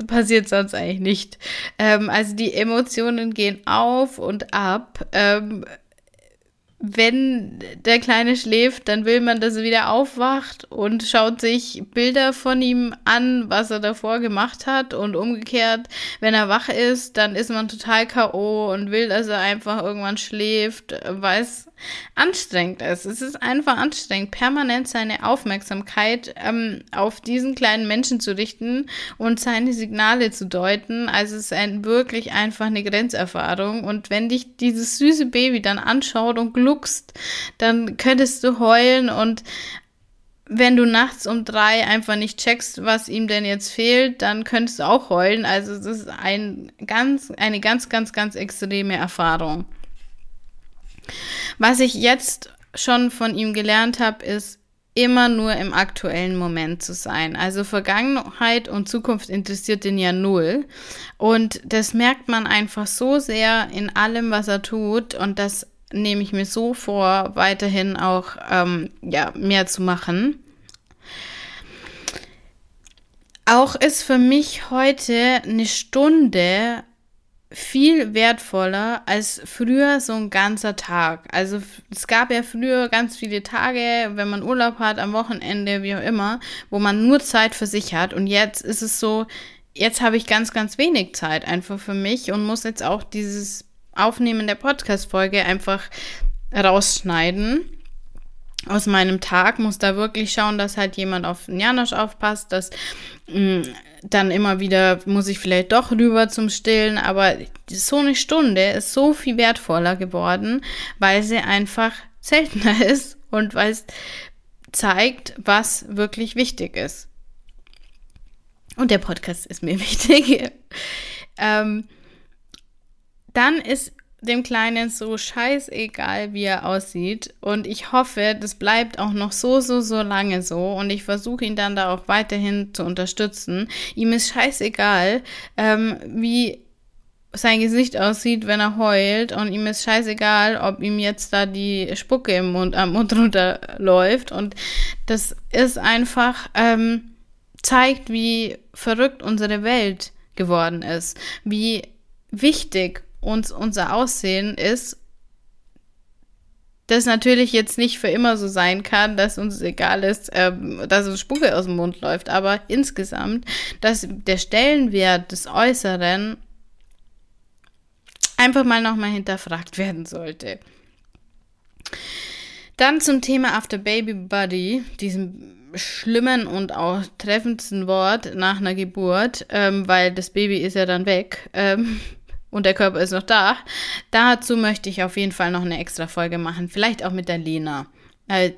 Speaker 1: passiert sonst eigentlich nicht. Ähm, also die Emotionen gehen auf und ab. Ähm, wenn der Kleine schläft, dann will man, dass er wieder aufwacht und schaut sich Bilder von ihm an, was er davor gemacht hat. Und umgekehrt, wenn er wach ist, dann ist man total K.O. und will, dass er einfach irgendwann schläft, weil es anstrengend ist. Es ist einfach anstrengend, permanent seine Aufmerksamkeit ähm, auf diesen kleinen Menschen zu richten und seine Signale zu deuten. Also es ist ein, wirklich einfach eine Grenzerfahrung. Und wenn dich dieses süße Baby dann anschaut und gluckst, dann könntest du heulen und wenn du nachts um drei einfach nicht checkst, was ihm denn jetzt fehlt, dann könntest du auch heulen. Also es ist ein ganz, eine ganz, ganz, ganz extreme Erfahrung. Was ich jetzt schon von ihm gelernt habe, ist immer nur im aktuellen Moment zu sein. Also Vergangenheit und Zukunft interessiert ihn ja null. Und das merkt man einfach so sehr in allem, was er tut. Und das nehme ich mir so vor, weiterhin auch ähm, ja, mehr zu machen. Auch ist für mich heute eine Stunde viel wertvoller als früher so ein ganzer Tag. Also es gab ja früher ganz viele Tage, wenn man Urlaub hat, am Wochenende, wie auch immer, wo man nur Zeit für sich hat. Und jetzt ist es so, jetzt habe ich ganz, ganz wenig Zeit einfach für mich und muss jetzt auch dieses Aufnehmen der Podcast-Folge einfach rausschneiden aus meinem Tag, muss da wirklich schauen, dass halt jemand auf den Janosch aufpasst, dass mh, mm, dann immer wieder muss ich vielleicht doch rüber zum Stillen, aber so eine Stunde ist so viel wertvoller geworden, weil sie einfach seltener *laughs* ist und weil es zeigt, was wirklich wichtig ist. Und der Podcast ist mir *laughs* wichtig. ähm, dann ist dem Kleinen so scheißegal, wie er aussieht. Und ich hoffe, das bleibt auch noch so, so, so lange so. Und ich versuche ihn dann da auch weiterhin zu unterstützen. Ihm ist scheißegal, ähm, wie sein Gesicht aussieht, wenn er heult. Und ihm ist scheißegal, ob ihm jetzt da die Spucke im Mund, am Mund *laughs* runterläuft. Und das ist einfach, ähm, zeigt, wie verrückt unsere Welt geworden ist. Wie wichtig uns unser Aussehen ist, das natürlich jetzt nicht für immer so sein kann, dass uns egal ist, ähm, dass uns Spucke aus dem Mund läuft, aber insgesamt, dass der Stellenwert des Äußeren einfach mal nochmal hinterfragt werden sollte. Dann zum Thema After Baby Body, diesem schlimmen und auch treffendsten Wort nach einer Geburt, ähm, weil das Baby ist ja dann weg. Ähm, und der Körper ist noch da. Dazu möchte ich auf jeden Fall noch eine extra Folge machen. Vielleicht auch mit der Lena.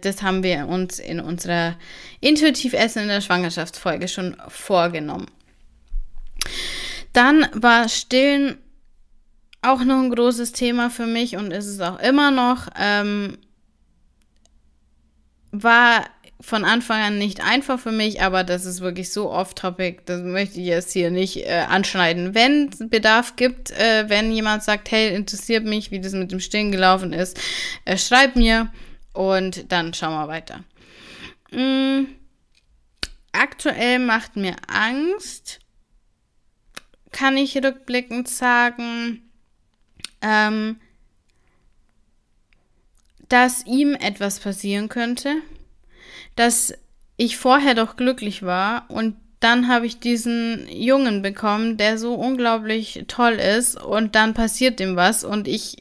Speaker 1: Das haben wir uns in unserer Intuitiv Essen in der Schwangerschaftsfolge schon vorgenommen. Dann war Stillen auch noch ein großes Thema für mich und ist es auch immer noch. Ähm, war von Anfang an nicht einfach für mich, aber das ist wirklich so off-topic, das möchte ich jetzt hier nicht äh, anschneiden. Wenn es Bedarf gibt, äh, wenn jemand sagt, hey, interessiert mich, wie das mit dem Stillen gelaufen ist, äh, schreib mir und dann schauen wir weiter. Mm, aktuell macht mir Angst, kann ich rückblickend sagen, ähm, dass ihm etwas passieren könnte dass ich vorher doch glücklich war und dann habe ich diesen Jungen bekommen, der so unglaublich toll ist und dann passiert ihm was und ich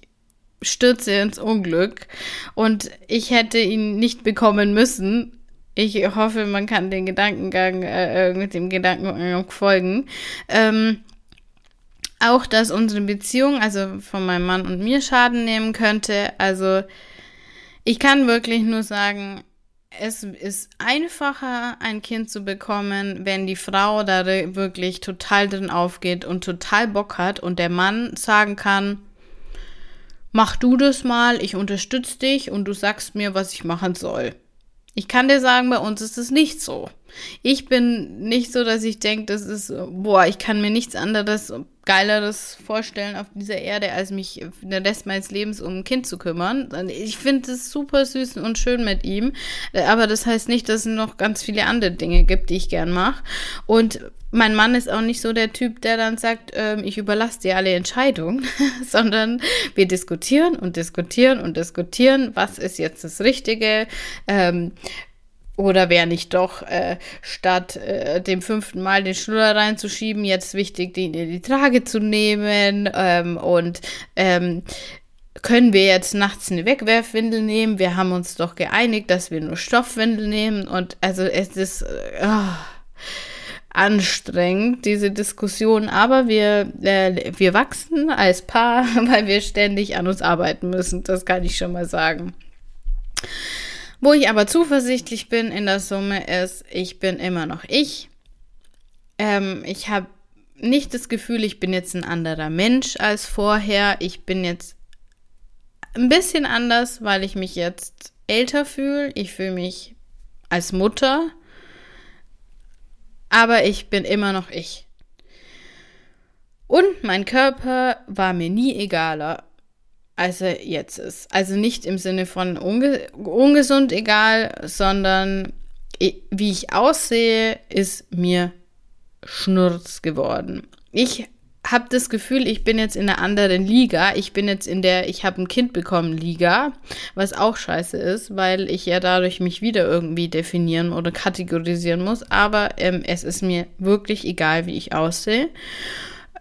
Speaker 1: stürze ins Unglück und ich hätte ihn nicht bekommen müssen. Ich hoffe, man kann den Gedankengang äh, mit dem Gedankengang folgen. Ähm, auch, dass unsere Beziehung, also von meinem Mann und mir Schaden nehmen könnte. Also ich kann wirklich nur sagen, es ist einfacher, ein Kind zu bekommen, wenn die Frau da wirklich total drin aufgeht und total Bock hat und der Mann sagen kann, mach du das mal, ich unterstütze dich und du sagst mir, was ich machen soll. Ich kann dir sagen, bei uns ist es nicht so. Ich bin nicht so, dass ich denke, das ist, boah, ich kann mir nichts anderes, Geileres vorstellen auf dieser Erde, als mich den Rest meines Lebens um ein Kind zu kümmern. Ich finde es super süß und schön mit ihm, aber das heißt nicht, dass es noch ganz viele andere Dinge gibt, die ich gern mache. Und mein Mann ist auch nicht so der Typ, der dann sagt, ähm, ich überlasse dir alle Entscheidungen, *laughs* sondern wir diskutieren und diskutieren und diskutieren, was ist jetzt das Richtige. Ähm, oder wäre nicht doch, äh, statt äh, dem fünften Mal den Schnuller reinzuschieben, jetzt wichtig, den in die Trage zu nehmen ähm, und ähm, können wir jetzt nachts eine Wegwerfwindel nehmen? Wir haben uns doch geeinigt, dass wir nur Stoffwindel nehmen und also es ist oh, anstrengend, diese Diskussion, aber wir, äh, wir wachsen als Paar, *laughs* weil wir ständig an uns arbeiten müssen, das kann ich schon mal sagen. Wo ich aber zuversichtlich bin in der Summe ist, ich bin immer noch ich. Ähm, ich habe nicht das Gefühl, ich bin jetzt ein anderer Mensch als vorher. Ich bin jetzt ein bisschen anders, weil ich mich jetzt älter fühle. Ich fühle mich als Mutter. Aber ich bin immer noch ich. Und mein Körper war mir nie egaler, als er jetzt ist. Also nicht im Sinne von unge ungesund egal, sondern wie ich aussehe, ist mir Schnurz geworden. Ich habe das Gefühl, ich bin jetzt in einer anderen Liga. Ich bin jetzt in der Ich habe ein Kind bekommen Liga, was auch scheiße ist, weil ich ja dadurch mich wieder irgendwie definieren oder kategorisieren muss. Aber ähm, es ist mir wirklich egal, wie ich aussehe.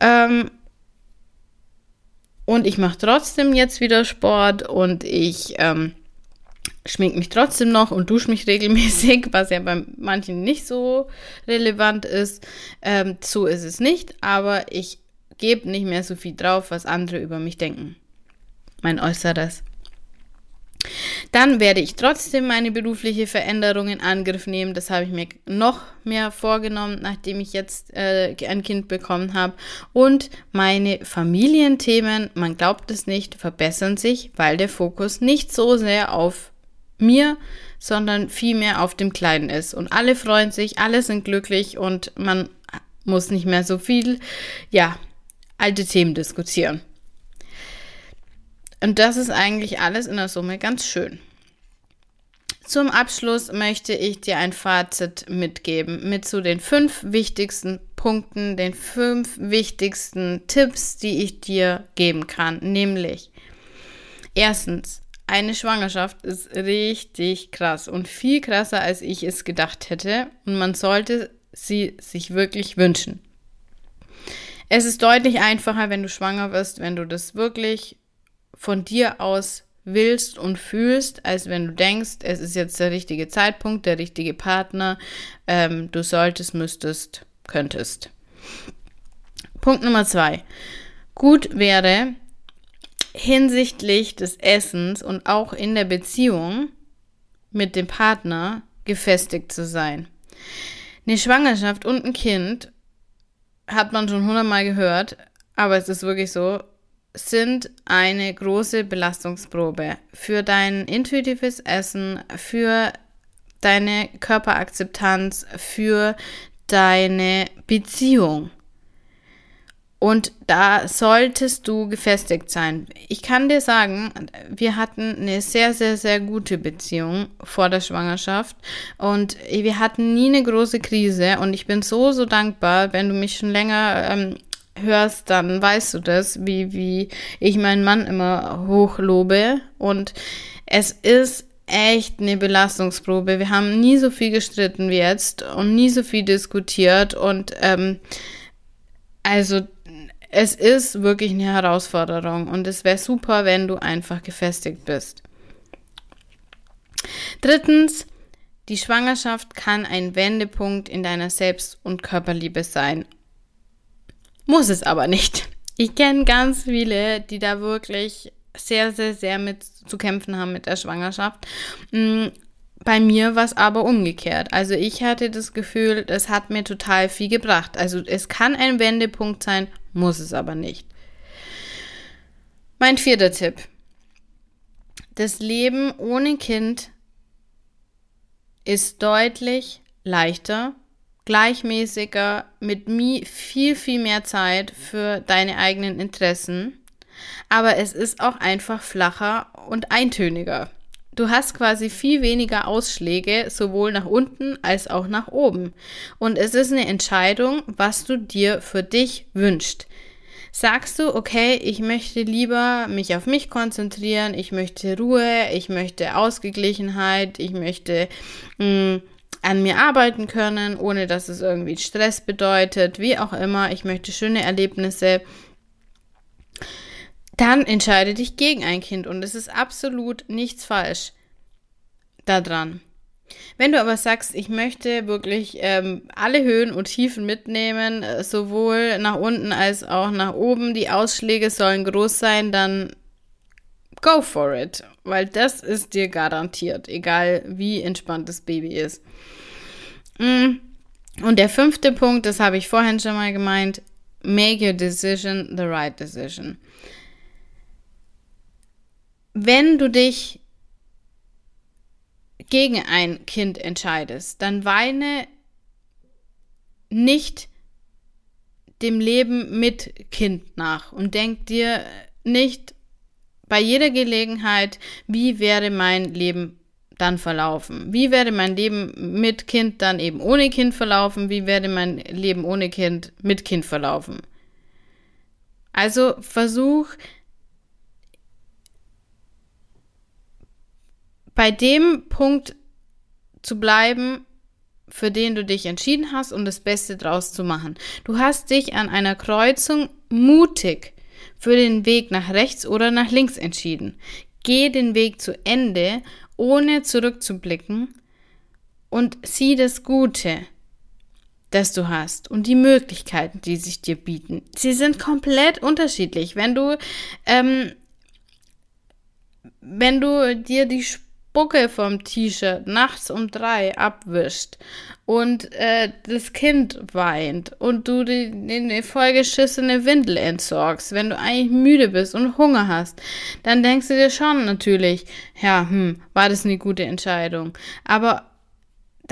Speaker 1: Ähm, und ich mache trotzdem jetzt wieder Sport und ich ähm, schmink mich trotzdem noch und dusche mich *laughs* regelmäßig, was ja bei manchen nicht so relevant ist. Ähm, so ist es nicht, aber ich gebe nicht mehr so viel drauf, was andere über mich denken. Mein Äußeres. Dann werde ich trotzdem meine berufliche Veränderung in Angriff nehmen. Das habe ich mir noch mehr vorgenommen, nachdem ich jetzt äh, ein Kind bekommen habe. Und meine Familienthemen, man glaubt es nicht, verbessern sich, weil der Fokus nicht so sehr auf mir, sondern vielmehr auf dem Kleinen ist. Und alle freuen sich, alle sind glücklich und man muss nicht mehr so viel, ja, alte Themen diskutieren. Und das ist eigentlich alles in der Summe ganz schön. Zum Abschluss möchte ich dir ein Fazit mitgeben mit zu den fünf wichtigsten Punkten, den fünf wichtigsten Tipps, die ich dir geben kann. Nämlich, erstens, eine Schwangerschaft ist richtig krass und viel krasser, als ich es gedacht hätte. Und man sollte sie sich wirklich wünschen. Es ist deutlich einfacher, wenn du schwanger wirst, wenn du das wirklich von dir aus willst und fühlst, als wenn du denkst, es ist jetzt der richtige Zeitpunkt, der richtige Partner, ähm, du solltest, müsstest, könntest. Punkt Nummer zwei. Gut wäre, hinsichtlich des Essens und auch in der Beziehung mit dem Partner gefestigt zu sein. Eine Schwangerschaft und ein Kind, hat man schon hundertmal gehört, aber es ist wirklich so, sind eine große Belastungsprobe für dein intuitives Essen, für deine Körperakzeptanz, für deine Beziehung. Und da solltest du gefestigt sein. Ich kann dir sagen, wir hatten eine sehr, sehr, sehr gute Beziehung vor der Schwangerschaft und wir hatten nie eine große Krise und ich bin so, so dankbar, wenn du mich schon länger ähm, hörst, dann weißt du das, wie, wie ich meinen Mann immer hochlobe und es ist echt eine Belastungsprobe. Wir haben nie so viel gestritten wie jetzt und nie so viel diskutiert und ähm, also es ist wirklich eine Herausforderung und es wäre super, wenn du einfach gefestigt bist. Drittens, die Schwangerschaft kann ein Wendepunkt in deiner Selbst- und Körperliebe sein. Muss es aber nicht. Ich kenne ganz viele, die da wirklich sehr, sehr, sehr mit zu kämpfen haben mit der Schwangerschaft. Mm, bei mir war es aber umgekehrt. Also ich hatte das Gefühl, das hat mir total viel gebracht. Also es kann ein Wendepunkt sein, muss es aber nicht. Mein vierter Tipp. Das Leben ohne Kind ist deutlich leichter, gleichmäßiger, mit viel, viel mehr Zeit für deine eigenen Interessen. Aber es ist auch einfach flacher und eintöniger. Du hast quasi viel weniger Ausschläge, sowohl nach unten als auch nach oben. Und es ist eine Entscheidung, was du dir für dich wünschst. Sagst du, okay, ich möchte lieber mich auf mich konzentrieren, ich möchte Ruhe, ich möchte Ausgeglichenheit, ich möchte mh, mm, an mir arbeiten können, ohne dass es irgendwie Stress bedeutet, wie auch immer, ich möchte schöne Erlebnisse dann entscheide dich gegen ein Kind und es ist absolut nichts falsch daran. Wenn du aber sagst, ich möchte wirklich ähm, alle Höhen und Tiefen mitnehmen, äh, sowohl nach unten als auch nach oben, die Ausschläge sollen groß sein, dann go for it. Weil das ist dir garantiert, egal wie entspannt das Baby ist. Mm. Und der fünfte Punkt, das habe ich vorhin schon mal gemeint, make your decision the right decision. Wenn du dich gegen ein Kind entscheidest, dann weine nicht dem Leben mit Kind nach und denk dir nicht bei jeder Gelegenheit, wie wäre mein Leben dann verlaufen? Wie wäre mein Leben mit Kind dann eben ohne Kind verlaufen? Wie wäre mein Leben ohne Kind mit Kind verlaufen? Also versuch bei dem Punkt zu bleiben, für den du dich entschieden hast und das Beste draus zu machen. Du hast dich an einer Kreuzung mutig für den Weg nach rechts oder nach links entschieden. Geh den Weg zu Ende, ohne zurückzublicken und sieh das Gute, das du hast und die Möglichkeiten, die sich dir bieten. Sie sind komplett unterschiedlich. Wenn du, ähm, wenn du dir die Spucke vom T-Shirt nachts um drei abwischt und äh, das Kind weint und du die, die vollgeschissene Windel entsorgst, wenn du eigentlich müde bist und Hunger hast, dann denkst du dir schon natürlich, ja, hm, war das eine gute Entscheidung. Aber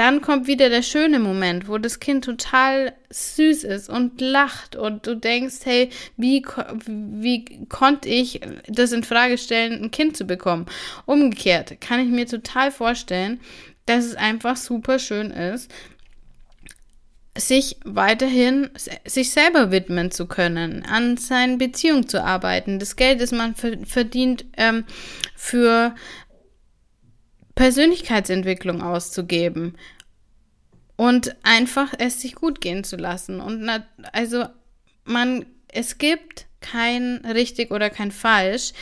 Speaker 1: dann kommt wieder der schöne Moment, wo das Kind total süß ist und lacht und du denkst, hey, wie, wie konnte ich das in Frage stellen, ein Kind zu bekommen? Umgekehrt kann ich mir total vorstellen, dass es einfach super schön ist, sich weiterhin sich selber widmen zu können, an seinen Beziehungen zu arbeiten, das Geld, das man verdient, ähm, für Persönlichkeitsentwicklung auszugeben und einfach es sich gut gehen zu lassen. Und na, also man, es gibt kein richtig oder kein falsch.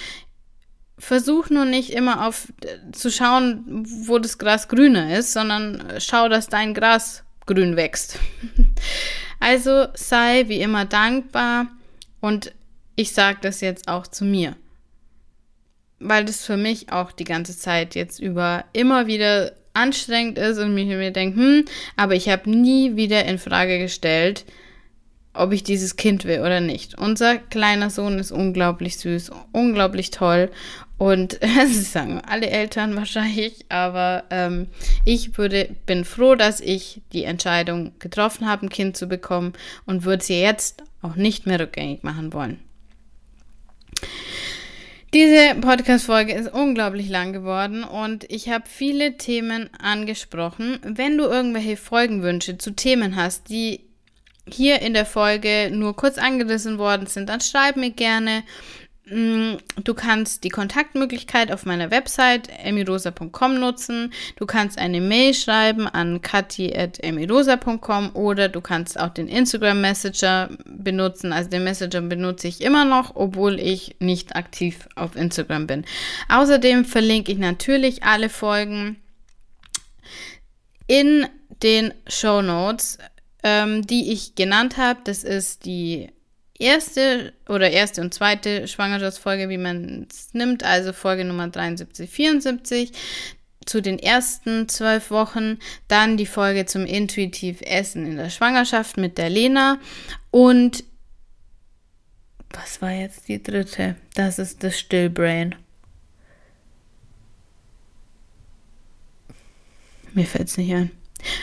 Speaker 1: Versuch nur nicht immer auf zu schauen, wo das Gras grüner ist, sondern schau, dass dein Gras grün wächst. *laughs* Also sei wie immer dankbar und ich sage das jetzt auch zu mir weil das für mich auch die ganze Zeit jetzt über immer wieder anstrengend ist und mich mir denke, hm, aber ich habe nie wieder in Frage gestellt, ob ich dieses Kind will oder nicht. Unser kleiner Sohn ist unglaublich süß, unglaublich toll und *laughs* das sagen alle Eltern wahrscheinlich, aber ähm, ich würde, bin froh, dass ich die Entscheidung getroffen habe, ein Kind zu bekommen und würde sie jetzt auch nicht mehr rückgängig machen wollen. Diese Podcast-Folge ist unglaublich lang geworden und ich habe viele Themen angesprochen. Wenn du irgendwelche Folgenwünsche zu Themen hast, die hier in der Folge nur kurz angerissen worden sind, dann schreib mir gerne. Mm, du kannst die Kontaktmöglichkeit auf meiner Website emirosa.com nutzen. Du kannst eine Mail schreiben an kathi.emirosa.com oder du kannst auch den Instagram Messenger benutzen. Also den Messenger benutze ich immer noch, obwohl ich nicht aktiv auf Instagram bin. Außerdem verlinke ich natürlich alle Folgen in den Show Notes, ähm, die ich genannt habe. Das ist die erste oder erste und zweite Schwangerschaftsfolge, wie man es nimmt, also Folge Nummer 73, 74 zu den ersten zwölf Wochen, dann die Folge zum intuitiv Essen in der Schwangerschaft mit der Lena und was war jetzt die dritte? Das ist das Stillbrain. Mir fällt es nicht ein.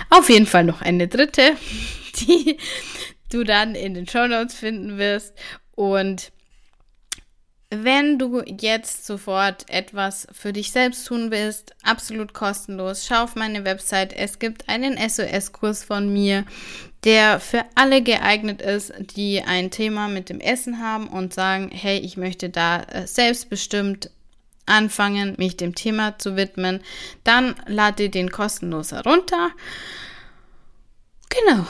Speaker 1: Auf jeden Fall noch eine dritte, *laughs* die du dann in den Show Notes finden wirst. Und wenn du jetzt sofort etwas für dich selbst tun willst, absolut kostenlos, schau auf meine Website. Es gibt einen SOS-Kurs von mir, der für alle geeignet ist, die ein Thema mit dem Essen haben und sagen, hey, ich möchte da äh, selbstbestimmt anfangen, mich dem Thema zu widmen. Dann lade den kostenlos herunter. Genau.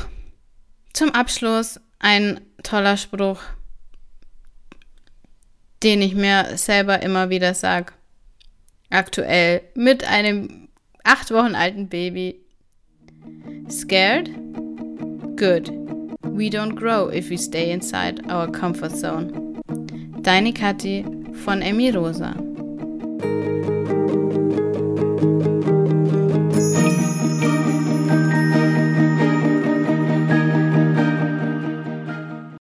Speaker 1: Zum Abschluss ein toller Spruch, den ich mir selber immer wieder sage. Aktuell mit einem acht Wochen alten Baby. Scared? Good. We don't grow if we stay inside our comfort zone. Deine Kathi von Emi Rosa.